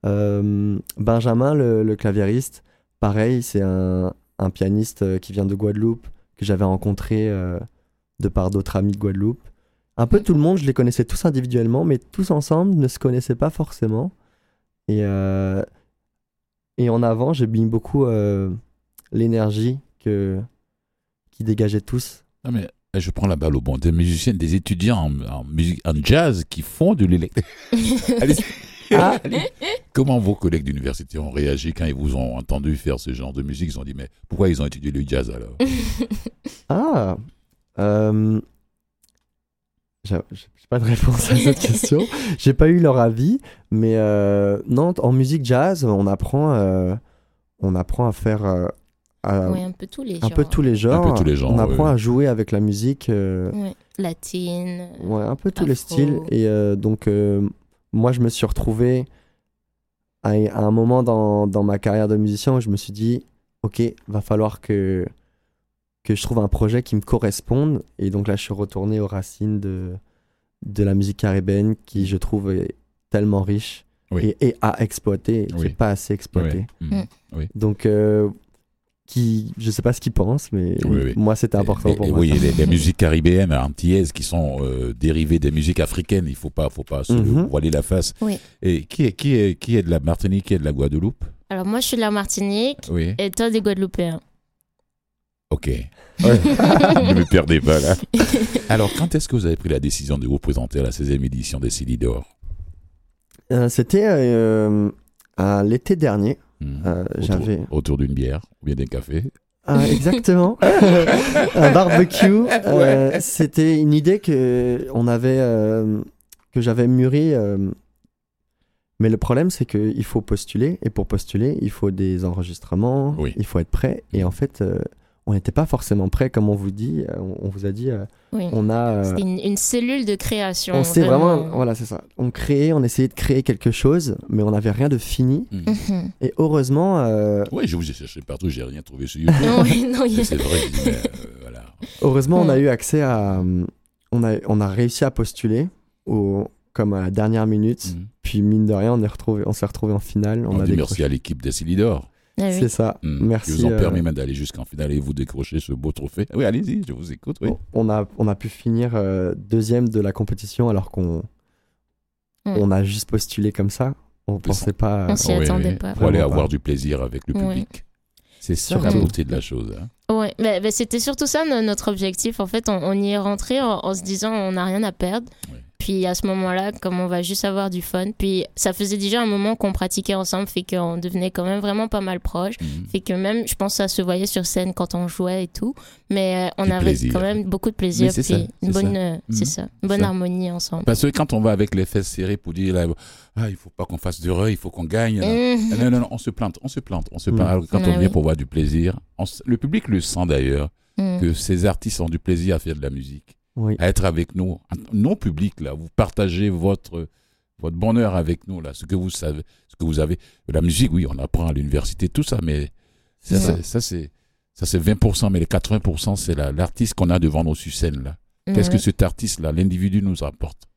Euh, Benjamin, le, le claviériste, pareil, c'est un, un pianiste qui vient de Guadeloupe, que j'avais rencontré de par d'autres amis de Guadeloupe. Un peu tout le monde, je les connaissais tous individuellement, mais tous ensemble ne se connaissaient pas forcément. Et, et en avant, j'ai mis beaucoup l'énergie que, qui dégageait tous. Non, mais eh, je prends la balle au bon. Des musiciens, des étudiants en, en musique, en jazz qui font de l'électro. Allez, Ah. Comment vos collègues d'université ont réagi quand ils vous ont entendu faire ce genre de musique? Ils ont dit, mais pourquoi ils ont étudié le jazz alors? Ah euh, J'ai j'ai pas de réponse à cette question. J'ai pas eu leur avis, mais euh, non, en musique jazz, on apprend, euh, on apprend à faire euh, à- un peu tous les un genres. peu tous les genres. Un peu tous les genres, On apprend ouais. à jouer avec la musique, euh, Ouais. Latine. ouais, un peu tous les styles. Et euh, donc, euh, moi, je me suis retrouvé à, à un moment dans, dans ma carrière de musicien où je me suis dit, ok, va falloir que que je trouve un projet qui me corresponde. Et donc là, je suis retourné aux racines de, de la musique caribéenne qui, je trouve, est tellement riche Oui. et, et à exploiter, qui Oui. n'est pas assez exploité. Ouais. Mhm. Donc, euh, qui, je sais pas ce qu'ils pensent, mais Oui, oui. moi, c'était important Et- pour et moi. Oui, les, les musiques caribéennes, antillaises, qui sont euh, dérivées des musiques africaines, il faut pas, faut pas se Mhm. voiler la face. Oui. Et qui est, qui est, qui est de la Martinique, qui est de la Guadeloupe? Alors moi, je suis de la Martinique Oui. et toi des Guadeloupéens. Ok. ne me perdez pas là. Alors, quand est-ce que vous avez pris la décision de vous présenter à la 16e édition des CD d'Or? Euh, c'était euh, à l'été dernier. Mhm. Euh, Autour- j'avais- Autour d'une bière ou bien d'un café Ah, exactement. un barbecue. euh, C'était une idée que on avait, euh, que j'avais mûrie. euh, mais le problème, c'est qu'il faut postuler. Et pour postuler, il faut des enregistrements. Oui. Il faut être prêt. Et en fait, on n'était pas forcément prêt, comme on vous dit. euh, On, on vous a dit, euh, Oui. on a. euh, C'était une, une cellule de création. on s'est vraiment, voilà, c'est ça. On créait, on essayait de créer quelque chose, mais on n'avait rien de fini. Mhm. Mhm. Et heureusement, euh, Oui, je vous ai cherché partout, j'ai rien trouvé sur YouTube. non, non, il y Mais a- c'est vrai, mais, euh, voilà. Heureusement, on a eu accès à. On a, on a réussi à postuler au, comme à la dernière minute. Mhm. Puis, mine de rien, on est retrouvé, on s'est retrouvé en finale. On, On a dit décroché. merci à l'équipe des. Ah oui. C'est ça. Mhm. Merci. Qui vous ont euh, permis même d'aller jusqu'en finale et vous décrocher ce beau trophée. Oui, allez-y, je vous écoute. Oui. on, a, on a pu finir euh, deuxième de la compétition alors qu'on Hmm. on a juste postulé comme ça. On pensait pas. On s'y Oui, attendait oui. pas. Pour aller avoir du plaisir avec le Oui. public. C'est ça la beauté de la chose. hein. Ouais, mais, mais c'était surtout ça no- notre objectif. En fait, on, on y est rentré en, en se disant on n'a rien à perdre. Ouais. Puis à ce moment-là, comme on va juste avoir du fun, puis ça faisait déjà un moment qu'on pratiquait ensemble, fait qu'on devenait quand même vraiment pas mal proches. Mhm. Fait que même, je pense ça se voyait sur scène quand on jouait et tout. Mais euh, on Du avait plaisir. quand même beaucoup de plaisir. Puis ça, une bonne, ça. euh, c'est Mhm. ça, une bonne Ça. harmonie ensemble. Parce que quand on va avec les fesses serrées pour dire là, ah, il faut pas qu'on fasse d'erreur, il faut qu'on gagne. Mhm. Non, non, non, on se plante, on se plante, on se plante. Alors, Quand Ah on vient oui. pour voir du plaisir, on le public le sent d'ailleurs, Mhm. que ces artistes ont du plaisir à faire de la musique, Oui. à être avec nous. Non public, là, vous partagez votre, votre bonheur avec nous, là, ce que vous savez, ce que vous avez. La musique, oui, on apprend à l'université, tout ça, mais ça, C'est ça. c'est- ça, c'est ça, c'est 20%, mais les 80%, c'est la- l'artiste qu'on a devant nos sur scène, là. Qu'est-ce que cet artiste-là, l'individu nous apporte?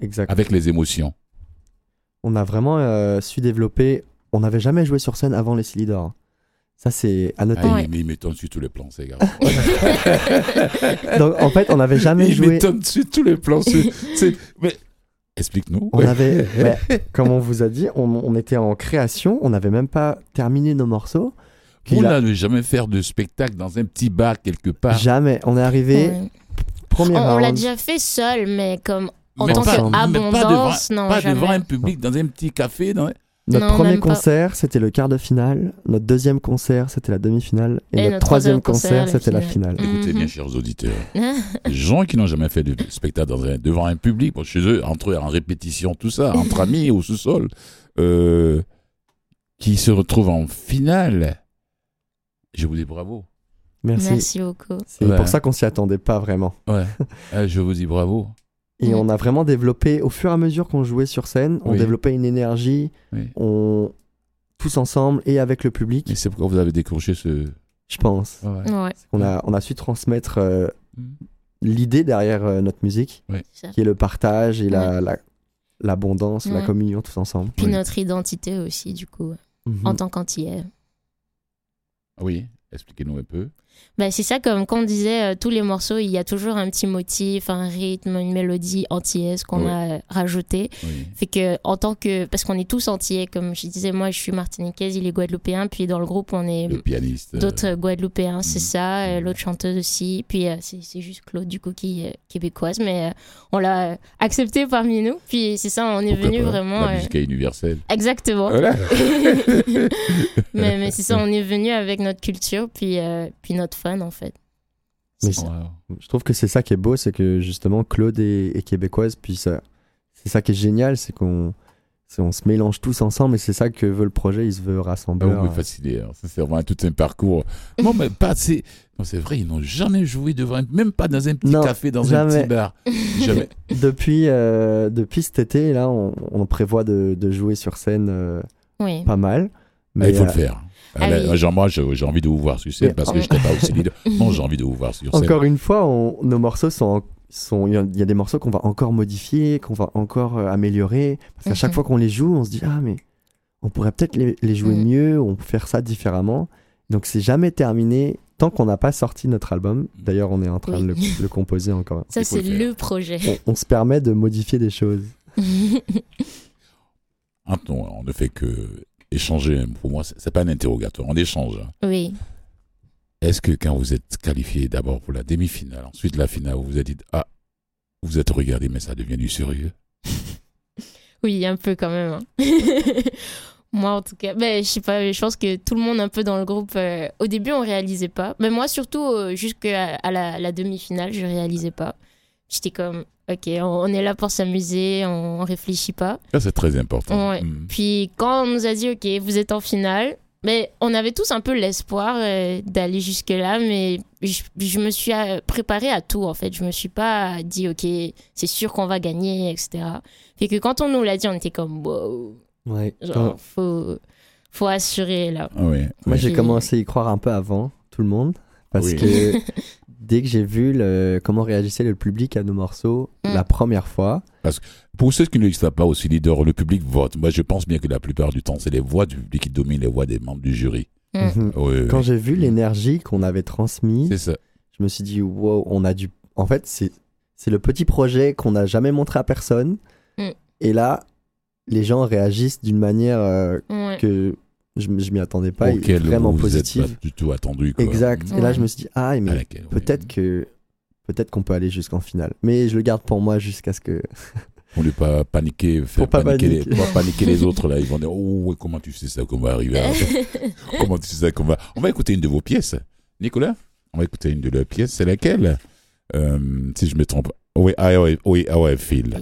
Exact. avec les émotions On a vraiment euh, su développer. On n'avait jamais joué sur scène avant les Silidor. Ça, c'est à noter. Ah, Ouais. il- Mais il m'étonne sur tous les plans, ces gars. Donc, en fait, on n'avait jamais il joué. m'étonne sur tous les plans. c'est- c'est- Mais explique-nous. On avait, ouais, comme on vous a dit, on, on était en création. On n'avait même pas terminé nos morceaux. On là, n'a jamais faire de spectacle dans un petit bar quelque part. jamais. On est arrivé. Ouais. Premier On, on l'a déjà fait seul, mais comme en Mais tant qu'abondance, non, pas jamais. devant un public dans un petit café. Dans... Notre Non, premier concert, c'était le quart de finale. Notre deuxième concert, c'était la demi-finale. Et, Et notre, notre troisième concert, c'était la finale. Écoutez Mhm. bien, chers auditeurs. Les gens qui n'ont jamais fait de spectacle dans un- devant un public, bon, chez eux, entre eux, en répétition, tout ça, entre amis au sous-sol, euh, qui se retrouvent en finale. Je vous dis bravo. Merci. Merci beaucoup. C'est Ouais. pour ça qu'on s'y attendait pas vraiment. Ouais. Euh, je vous dis bravo. Et on a vraiment développé, au fur et à mesure qu'on jouait sur scène, on Oui. développait une énergie, Oui. on tous ensemble et avec le public, Et c'est pourquoi vous avez décroché ce. je pense. Ouais. Ouais, On a, on a su transmettre euh, Mhm. l'idée derrière euh, notre musique, qui est le partage et la- la- l'abondance, la communion tous ensemble. Puis Oui. notre identité aussi, du coup, Mhm. en tant qu'antillais. Oui, expliquez-nous un peu. Bah, c'est ça, comme quand on disait, euh, tous les morceaux, il y a toujours un petit motif, un rythme, une mélodie antillaise qu'on Oui. a euh, rajouté. Oui. Fait que, en tant que. Parce qu'on est tous antillais, comme je disais, moi je suis martiniquaise, il est guadeloupéen, puis dans le groupe on est d'autres euh, guadeloupéens, c'est Mhm. ça, l'autre chanteuse aussi, puis euh, c'est juste Claude du coup qui est québécoise, mais on l'a accepté parmi nous, puis c'est ça, on est pourquoi venu pas? vraiment. La musique est universelle. Exactement. Voilà. mais mais c'est ça, on est venu avec notre culture, puis, puis notre fun en fait. Mais C'est ça. Wow. Je trouve que c'est ça qui est beau, c'est que justement Claude est, est québécoise, puis ça, c'est ça qui est génial, c'est qu'on c'est- on se mélange tous ensemble et c'est ça que veut le projet, il se veut Ah, rassembler. vous me fascinez. hein. Ça, C'est vraiment tout un parcours. Non, mais pas assez. Non, c'est vrai, ils n'ont jamais joué devant, un- même pas dans un petit Non, café, dans un petit bar. Jamais. Depuis, euh, depuis cet été, là, on, on prévoit de, de jouer sur scène euh, Oui. pas mal. Ah, il faut euh, le faire. Ah oui. Moi, j'ai j'ai envie de vous voir sur scène Mais parce que je n'étais pas aussi leader. Non, j'ai envie de vous voir sur scène. Encore une fois, on- nos morceaux sont. Il y a- il y a des morceaux qu'on va encore modifier, qu'on va encore euh, améliorer. Parce qu'à chaque fois qu'on les joue, on se dit ah mais on pourrait peut-être les, les jouer Mhm. mieux, on peut faire ça différemment. Donc c'est jamais terminé tant qu'on n'a pas sorti notre album. D'ailleurs, on est en train Oui. de le, le composer encore. Ça, c'est le projet. On, on se permet de modifier des choses. Maintenant, on ne fait que échanger. Pour moi, c'est pas un interrogatoire. On échange. hein. oui. Est-ce que quand vous êtes qualifié d'abord pour la demi-finale, ensuite la finale, vous vous êtes dit Ah, vous êtes regardé, mais ça devient du sérieux? Oui, un peu quand même. hein. moi, en tout cas, ben, je sais pas, je pense que tout le monde un peu dans le groupe, euh, au début, on réalisait pas. Mais moi, surtout, euh, jusqu'à à la, la demi-finale, je réalisais pas. J'étais comme, ok, on, on est là pour s'amuser, on, on réfléchit pas. Ça, c'est très important. Ouais. Mm. Puis quand on nous a dit, ok, vous êtes en finale, mais on avait tous un peu l'espoir euh, d'aller jusque-là, mais je, je me suis euh, préparée à tout, en fait. Je me suis pas dit, ok, c'est sûr qu'on va gagner, etc. Fait que quand on nous l'a dit, on était comme, wow, Ouais. genre, faut, faut assurer, là. Oui. Moi, j'ai commencé à y croire un peu avant tout le monde. Parce Oui. que dès que j'ai vu le, comment réagissait le public à nos morceaux Mm. la première fois, Pour ceux qui ne le savent pas aussi, leader, le public vote. Moi, je pense bien que la plupart du temps, c'est les voix du public qui dominent les voix des membres du jury. Mm. mhm, Oui, quand oui. j'ai vu l'énergie qu'on avait transmise, ça. je me suis dit, wow, on a dû. En fait, c'est c'est le petit projet qu'on n'a jamais montré à personne. Mm. Et là, les gens réagissent d'une manière euh, Ouais. que je, je m'y attendais pas. il est auquel vraiment vous vous êtes positive. pas du tout attendu. Quoi. Exact. Et là, je me suis dit, ah, mais oui. peut-être que peut-être qu'on peut aller jusqu'en finale. Mais je le garde pour moi jusqu'à ce que. On n'est pas paniquer, faire pas paniquer, les, paniquer. pas paniquer les autres là. Ils vont dire oh comment tu sais ça qu'on va arriver. à- comment tu sais ça qu'on va. On va écouter une de vos pièces, Nicolas. On va écouter une de leurs pièces. C'est laquelle? Euh, Si je me trompe. Oui, ah ouais, oui, ah ouais, Phil.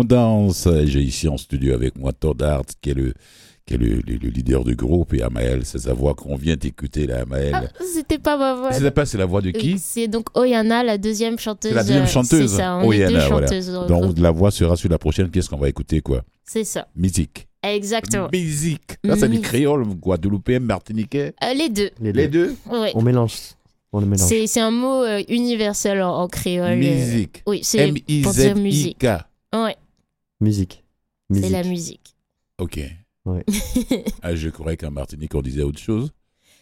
Abondance. J'ai ici en studio avec moi Todd Hart, qui est le, qui est le, le- le leader du groupe, et Amael, c'est sa voix qu'on vient d'écouter là, Amael. Ah, C'était pas ma voix. C'est pas, c'est la voix de qui? Euh, C'est donc Oyana, la deuxième chanteuse. C'est la deuxième euh, chanteuse. C'est ça, on est Oyana, deux voilà. chanteuses Donc la voix sera sur la prochaine pièce qu'on va écouter, quoi? C'est ça, Musique. exactement. Musique. Ça, c'est du créole, guadeloupéen, martiniquais? Euh, les deux, Les Les deux? deux ouais. On mélange. On le mélange. C'est un mot euh, universel en, en créole. euh. Musique. Oui, c'est pour dire musique. M-I-Z-I-K. Ouais, Musique. c'est la musique. Ok. Ouais. ah, je croyais qu'en Martinique, on disait autre chose.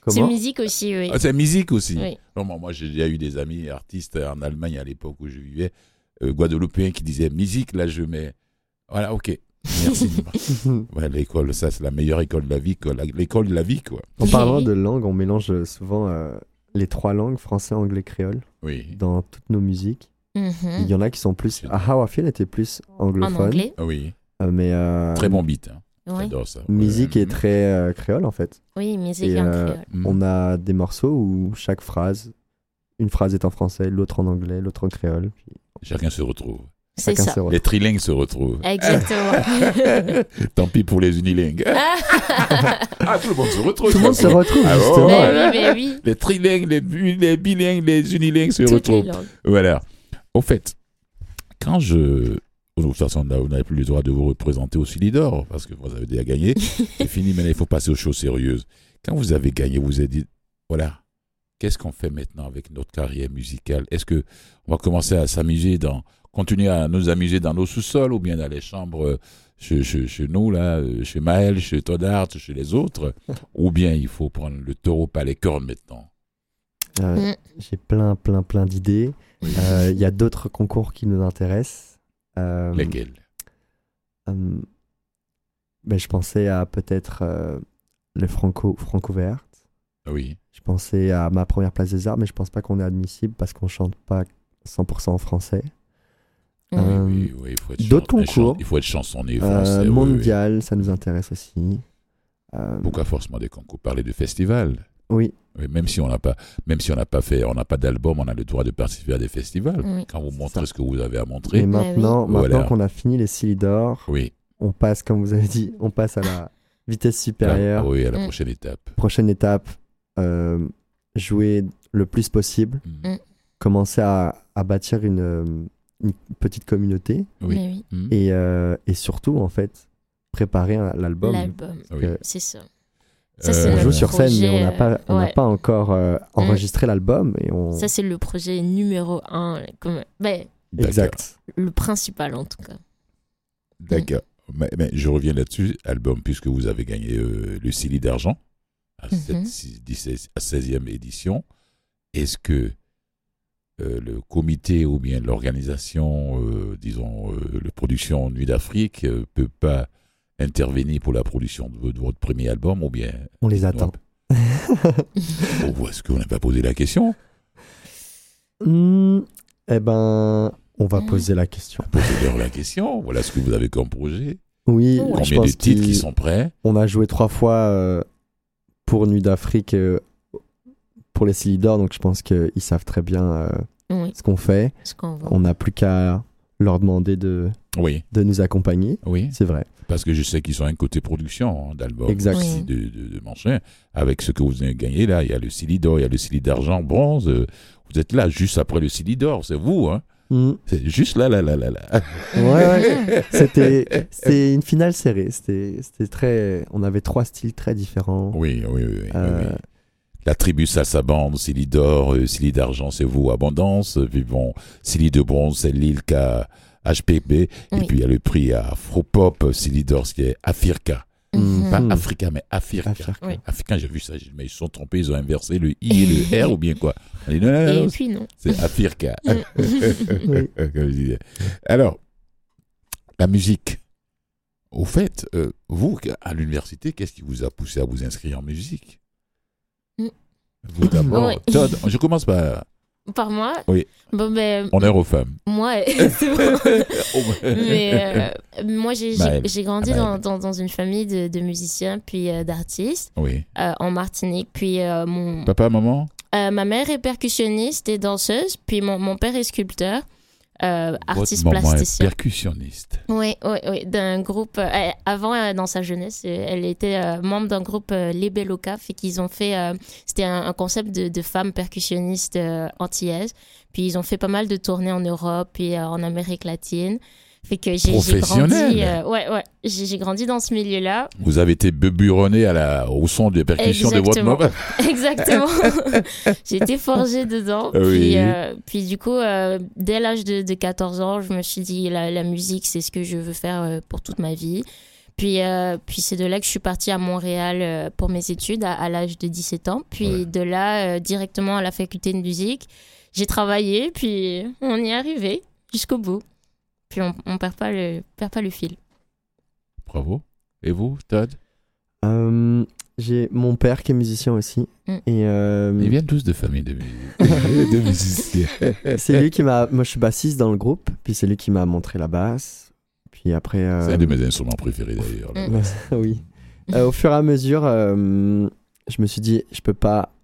C'est musique aussi, oui. Ah, c'est musique aussi. Oui. Non, moi, moi, j'ai déjà eu des amis artistes en Allemagne à l'époque où je vivais, euh, guadeloupéens, qui disaient musique, là, je mets. Voilà, ok. Merci. ouais, l'école, ça, c'est la meilleure école de la vie, L'école de la vie, quoi. En parlant de langue, on mélange souvent euh, les trois langues, français, anglais, créole, Oui. dans toutes nos musiques. Mhm. Il y en a qui sont plus. Ah, How I Feel était plus En anglophone. anglais. Ah oui. euh, mais euh, Très bon beat. hein. Oui, J'adore ça. Musique est très euh, créole en fait. oui musique Et, en euh, créole. Mm. On a des morceaux où chaque phrase, une phrase est en français, l'autre en anglais, l'autre en créole. Puis Chacun se retrouve. C'est ça. Les trilingues se retrouvent. Exactement. Tant pis pour les unilingues. ah, tout le monde se retrouve. Tout le monde se retrouve Ah, justement. oh, mais voilà. oui, mais oui. Les trilingues, les, les bilingues, les unilingues se Toutes les retrouvent. langues. Voilà. Au fait, quand je. De toute façon, vous n'avez plus le droit de vous représenter au Silidor parce que vous avez déjà gagné. C'est fini, mais là, il faut passer aux choses sérieuses. Quand vous avez gagné, vous vous êtes dit voilà, qu'est-ce qu'on fait maintenant avec notre carrière musicale? Est-ce que on va commencer à s'amuser dans. continuer à nous amuser dans nos sous-sols ou bien dans les chambres euh, chez, chez- chez nous, là, euh, chez Maël, chez Todart, chez les autres? Ou bien il faut prendre le taureau par les cornes maintenant? Euh, Mm. J'ai plein, plein, plein d'idées. Euh, Il y a d'autres concours qui nous intéressent. Euh, Lesquels? Euh, ben, je pensais à peut-être euh, le Franco, Franco Vert. Oui. Je pensais à ma première place des arts, mais je pense pas qu'on est admissible parce qu'on chante pas 100% en français. Oui. Euh, d'autres concours. Il faut être chansonnier euh, français. oui, oui. mondial, ça nous intéresse aussi. Euh, Pourquoi forcément des concours Parler de festivals. oui, Oui, même si on n'a pas, même si on n'a pas fait, on n'a pas d'album, on a le droit de participer à des festivals. Oui. Quand vous montrez Ça. ce que vous avez à et montrer. maintenant, Voilà. maintenant qu'on a fini les Silidor, Oui. on passe, comme vous avez dit, on passe à la vitesse supérieure. Ah, oui, à la Mm. prochaine étape. Prochaine étape, euh, jouer le plus possible, Mm. Mm. commencer à, à bâtir une, une petite communauté Oui. Mm. et, euh, et surtout, en fait, préparer l'album. L'album, Oui. Euh, c'est ça. Ça, Euh, on joue sur scène, mais on n'a pas, on n'a ouais. Mm. pas encore euh, enregistré l'album. Et on... Ça, c'est le projet numéro un. Comme... Ben. Exact. le principal, en tout cas. D'accord. Mais, mais je reviens là-dessus, album, puisque vous avez gagné euh, le Silly d'argent à, 17 à 16e édition. Est-ce que euh, le comité ou bien l'organisation, euh, disons, euh, la production Nuit d'Afrique, euh, peut pas intervenir pour la production de, de votre premier album ou bien On les attend. Oh, Est-ce qu'on n'a pas posé la question? Hmm, eh ben, on va Mm. poser la question. Posez-leur la question. Voilà ce que vous avez comme projet. Oui, je Combien de pense titres qui sont prêts? On a joué trois fois euh, pour Nuit d'Afrique euh, pour les Silidor, donc je pense qu'ils savent très bien euh, Oui, ce qu'on fait. ce qu'on voit. On n'a plus qu'à leur demander de, Oui, de nous accompagner. oui. C'est vrai. Parce que je sais qu'ils sont un côté production hein, d'albums aussi, de, de, de machin. Avec ce que vous avez gagné là, il y a le Silly d'or, il y a le Silly d'argent, bronze. euh, Vous êtes là juste après le Silly d'or, c'est vous, hein Hmm. C'est juste là, là, là, là, là. Ouais, ouais. C'était c'était une finale serrée. C'était c'était très. On avait trois styles très différents. Oui, oui, oui. oui, Euh, oui. La tribu Salsa Band, Silly d'or, euh, Silly d'argent, c'est vous, Abondance. Puis bon, Silly de bronze, c'est l'île qu'a HPB. Et puis il y a le prix Afropop, Silly d'or, ce qui est Afirka. Mhm. Pas Hmm. Africa, mais Afirka. Africa. Oui. Africain, j'ai vu ça, mais ils se sont trompés, ils ont inversé le I et le R ou bien quoi? Dit, non, non, non, Et puis, non. c'est Afirka. Alors, la musique. Au fait, euh, vous, à l'université, qu'est-ce qui vous a poussé à vous inscrire en musique? Mm. Vous d'abord. Je commence par Par moi Oui. Bon, ben, aux femmes. moi, c'est bon. Mais euh, moi, j'ai grandi dans, dans, dans une famille de, de musiciens puis euh, d'artistes Oui. euh, en Martinique. Puis mon, Papa, maman? Ma mère est percussionniste et danseuse. Puis mon, mon père est sculpteur, euh, artiste Votre maman est plasticien. percussionniste. Oui, oui, oui, d'un groupe. euh, avant, euh, dans sa jeunesse, elle était membre d'un groupe Les Beloca, fait qu'ils ont fait. C'était un, un concept de, de femmes percussionnistes antillaises. Puis ils ont fait pas mal de tournées en Europe et en Amérique latine. Fait que j'ai grandi. Euh, ouais, ouais. J'ai grandi dans ce milieu-là. Vous avez été beburonné à la, au son des percussions de votre Exactement. maman. Exactement. j'ai été forgée dedans. Oui. Puis, euh, puis du coup, euh, dès l'âge de, de 14 ans, je me suis dit, la, la musique, c'est ce que je veux faire pour toute ma vie. Puis, euh, puis c'est de là que je suis partie à Montréal euh, pour mes études à, à l'âge de 17 ans. Puis Ouais. de là, euh, directement à la faculté de musique, j'ai travaillé, puis on y est arrivé jusqu'au bout. Puis on, on perd pas le perd pas le fil. Bravo. Et vous, Todd Euh, J'ai mon père qui est musicien aussi. Mm. Et euh, Ils viennent tous de familles de, mu- de musiciens. c'est lui qui m'a. Moi, je suis bassiste dans le groupe. Puis c'est lui qui m'a montré la basse. Puis après. euh, C'est un de mes instruments préférés d'ailleurs. Mm. oui. Euh, au fur et à mesure, euh, je me suis dit, je peux pas,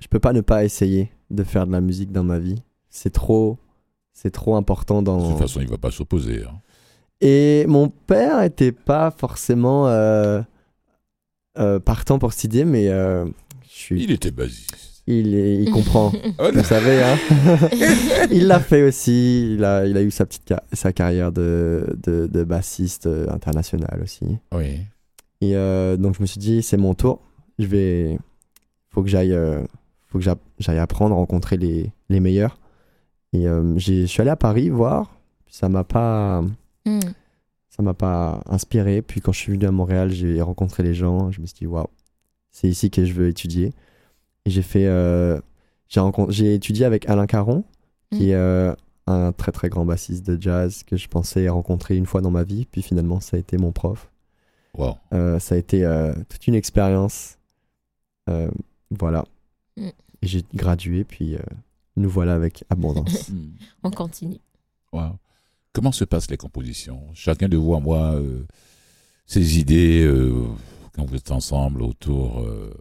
je peux pas ne pas essayer de faire de la musique dans ma vie. C'est trop, c'est trop important De dans. toute façon, il va pas s'opposer. hein. Et mon père était pas forcément euh, euh, partant pour cette idée, mais euh, je suis, Il était basiste. il, est- il comprend. Oh, Vous savez, hein. il l'a fait aussi. Il a, il a eu sa petite ca- sa carrière de, de, de bassiste international aussi. Oui. Et euh, donc je me suis dit, c'est mon tour. Je vais, faut que j'aille, euh, faut que j'a- j'aille apprendre, rencontrer les, les meilleurs. Et euh, j'ai- je suis allé à Paris voir. Puis ça m'a pas, Mm. ça m'a pas inspiré. Puis quand je suis venu à Montréal, j'ai rencontré les gens. Je me suis dit, waouh, c'est ici que je veux étudier. Et j'ai fait, euh, j'ai rencontré, j'ai étudié avec Alain Caron, qui Mm. est euh, un très très grand bassiste de jazz que je pensais rencontrer une fois dans ma vie. Puis finalement, ça a été mon prof. Wow. Euh, ça a été euh, toute une expérience. Euh, voilà. Mm. Et j'ai gradué, puis euh, nous voilà avec abondance. Mm. On continue. Wow. Comment se passent les compositions? Chacun de vous, à moi, euh, ses idées, euh, quand vous êtes ensemble autour euh,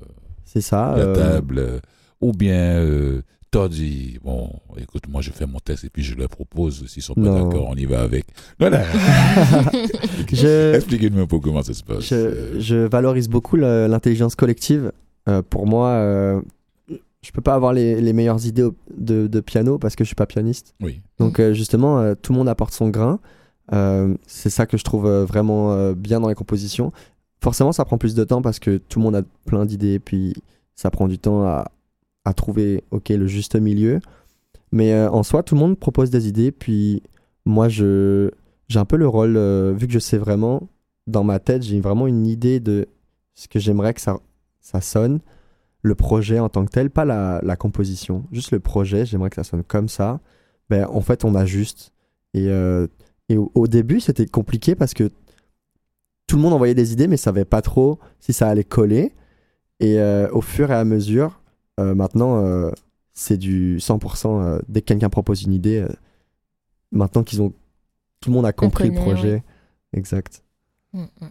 C'est ça. de la euh, table, euh, ou bien euh, Todd dit Bon, écoute, moi je fais mon texte et puis je le propose. S'ils sont pas d'accord, on y va avec. Voilà. je, Expliquez-nous un peu comment ça se passe. je, je valorise beaucoup l'intelligence collective. Euh, pour moi, euh, je peux pas avoir les, les meilleures idées de, de piano parce que je suis pas pianiste. Oui. Donc euh, justement, euh, tout le monde apporte son grain. Euh, c'est ça que je trouve vraiment bien dans les compositions. Forcément, ça prend plus de temps parce que tout le monde a plein d'idées, puis ça prend du temps à, à trouver ok le juste milieu. Mais en soi, tout le monde propose des idées, puis moi, je j'ai un peu le rôle, vu que je sais vraiment, dans ma tête, j'ai vraiment une idée de ce que j'aimerais que ça, ça sonne, le projet en tant que tel, pas la, la composition, juste le projet, j'aimerais que ça sonne comme ça. Ben, en fait, on ajuste. Et, euh, et au, au début, c'était compliqué parce que tout le monde envoyait des idées, mais savait pas trop si ça allait coller. Et euh, au fur et à mesure, euh, maintenant, euh, c'est du 100%. euh, dès que quelqu'un propose une idée, euh, maintenant qu'ils ont. Tout le monde a compris le projet. Exact. Mm, mm.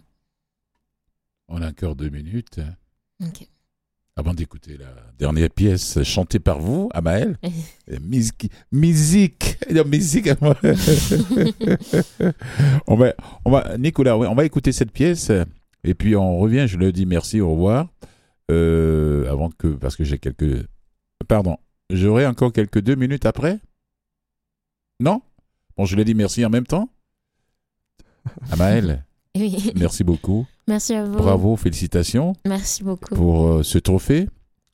On a encore deux minutes Ok. Avant d'écouter la dernière pièce chantée par vous, Amael. Musique. Musique. Musique. on va, on va, Nicolas, on va écouter cette pièce et puis on revient. Je le dis merci, au revoir. Euh, avant que, parce que j'ai quelques, pardon, j'aurai encore quelques deux minutes après? Non? Bon, je le dis merci en même temps. Amael, Oui. merci beaucoup. Merci à vous. Bravo, félicitations Merci beaucoup. pour euh, ce trophée.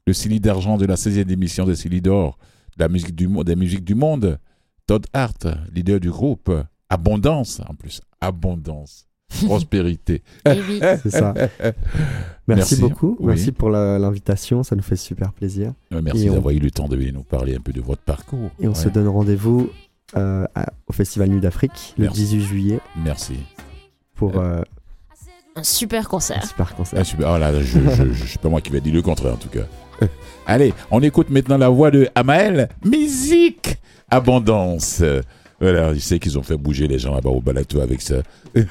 Le Silly d'argent de la 16e émission des Silly d'or de la musique du, des musiques du monde. Todd Hart, leader du groupe. Abondance, en plus. Abondance. Prospérité. Oui. C'est ça. Merci, Merci. beaucoup. Oui. Merci pour l'invitation. Ça nous fait super plaisir. Euh, Merci on- d'avoir eu le temps de venir nous parler un peu de votre parcours. Et on se donne rendez-vous euh, au Festival Nuit d'Afrique le Merci. 18 juillet Merci. pour euh, Un super un concert. super concert. Ah, super. Oh là, je, je, je, c'est pas moi qui vais dire le contraire en tout cas. Allez, on écoute maintenant la voix de Amael. Musique Abondance. Voilà, je sais qu'ils ont fait bouger les gens là-bas au balato avec ça.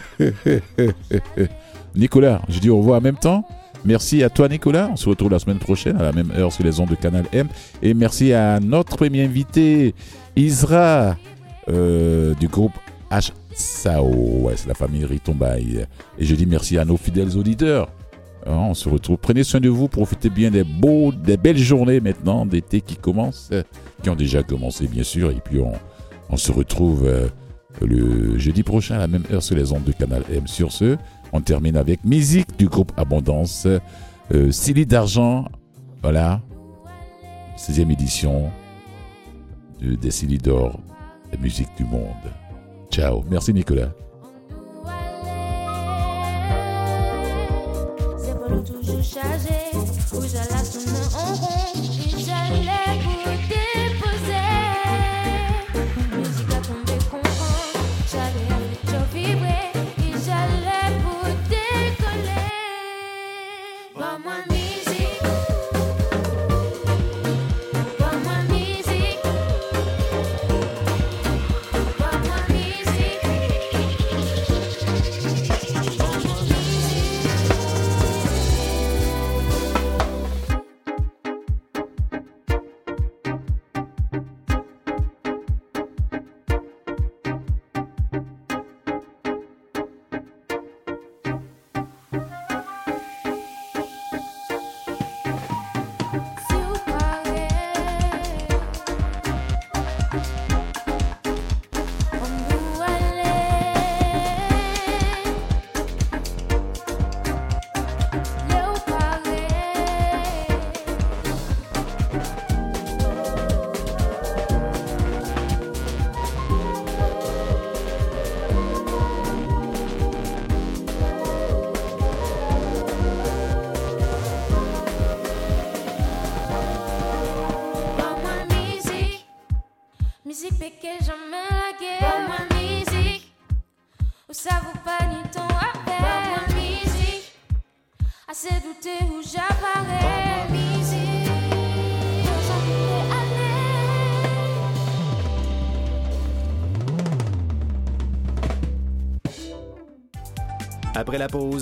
Nicolas, je dis au revoir en même temps. Merci à toi Nicolas, on se retrouve la semaine prochaine à la même heure sur les ondes de Canal M. Et merci à notre premier invité, Isra, euh, du groupe H. Sao, ouais, c'est la famille Ritombaï. Et je dis merci à nos fidèles auditeurs. Hein, on se retrouve. Prenez soin de vous, profitez bien des beaux, des belles journées maintenant d'été qui commencent, qui ont déjà commencé bien sûr. Et puis on, on se retrouve euh, le jeudi prochain à la même heure sur les ondes de Canal M. Sur ce, on termine avec musique du groupe Abondance, euh, Silly d'argent, voilà, 16e édition de, des Silly d'or, la musique du monde. Ciao, merci Nicolas. La pause,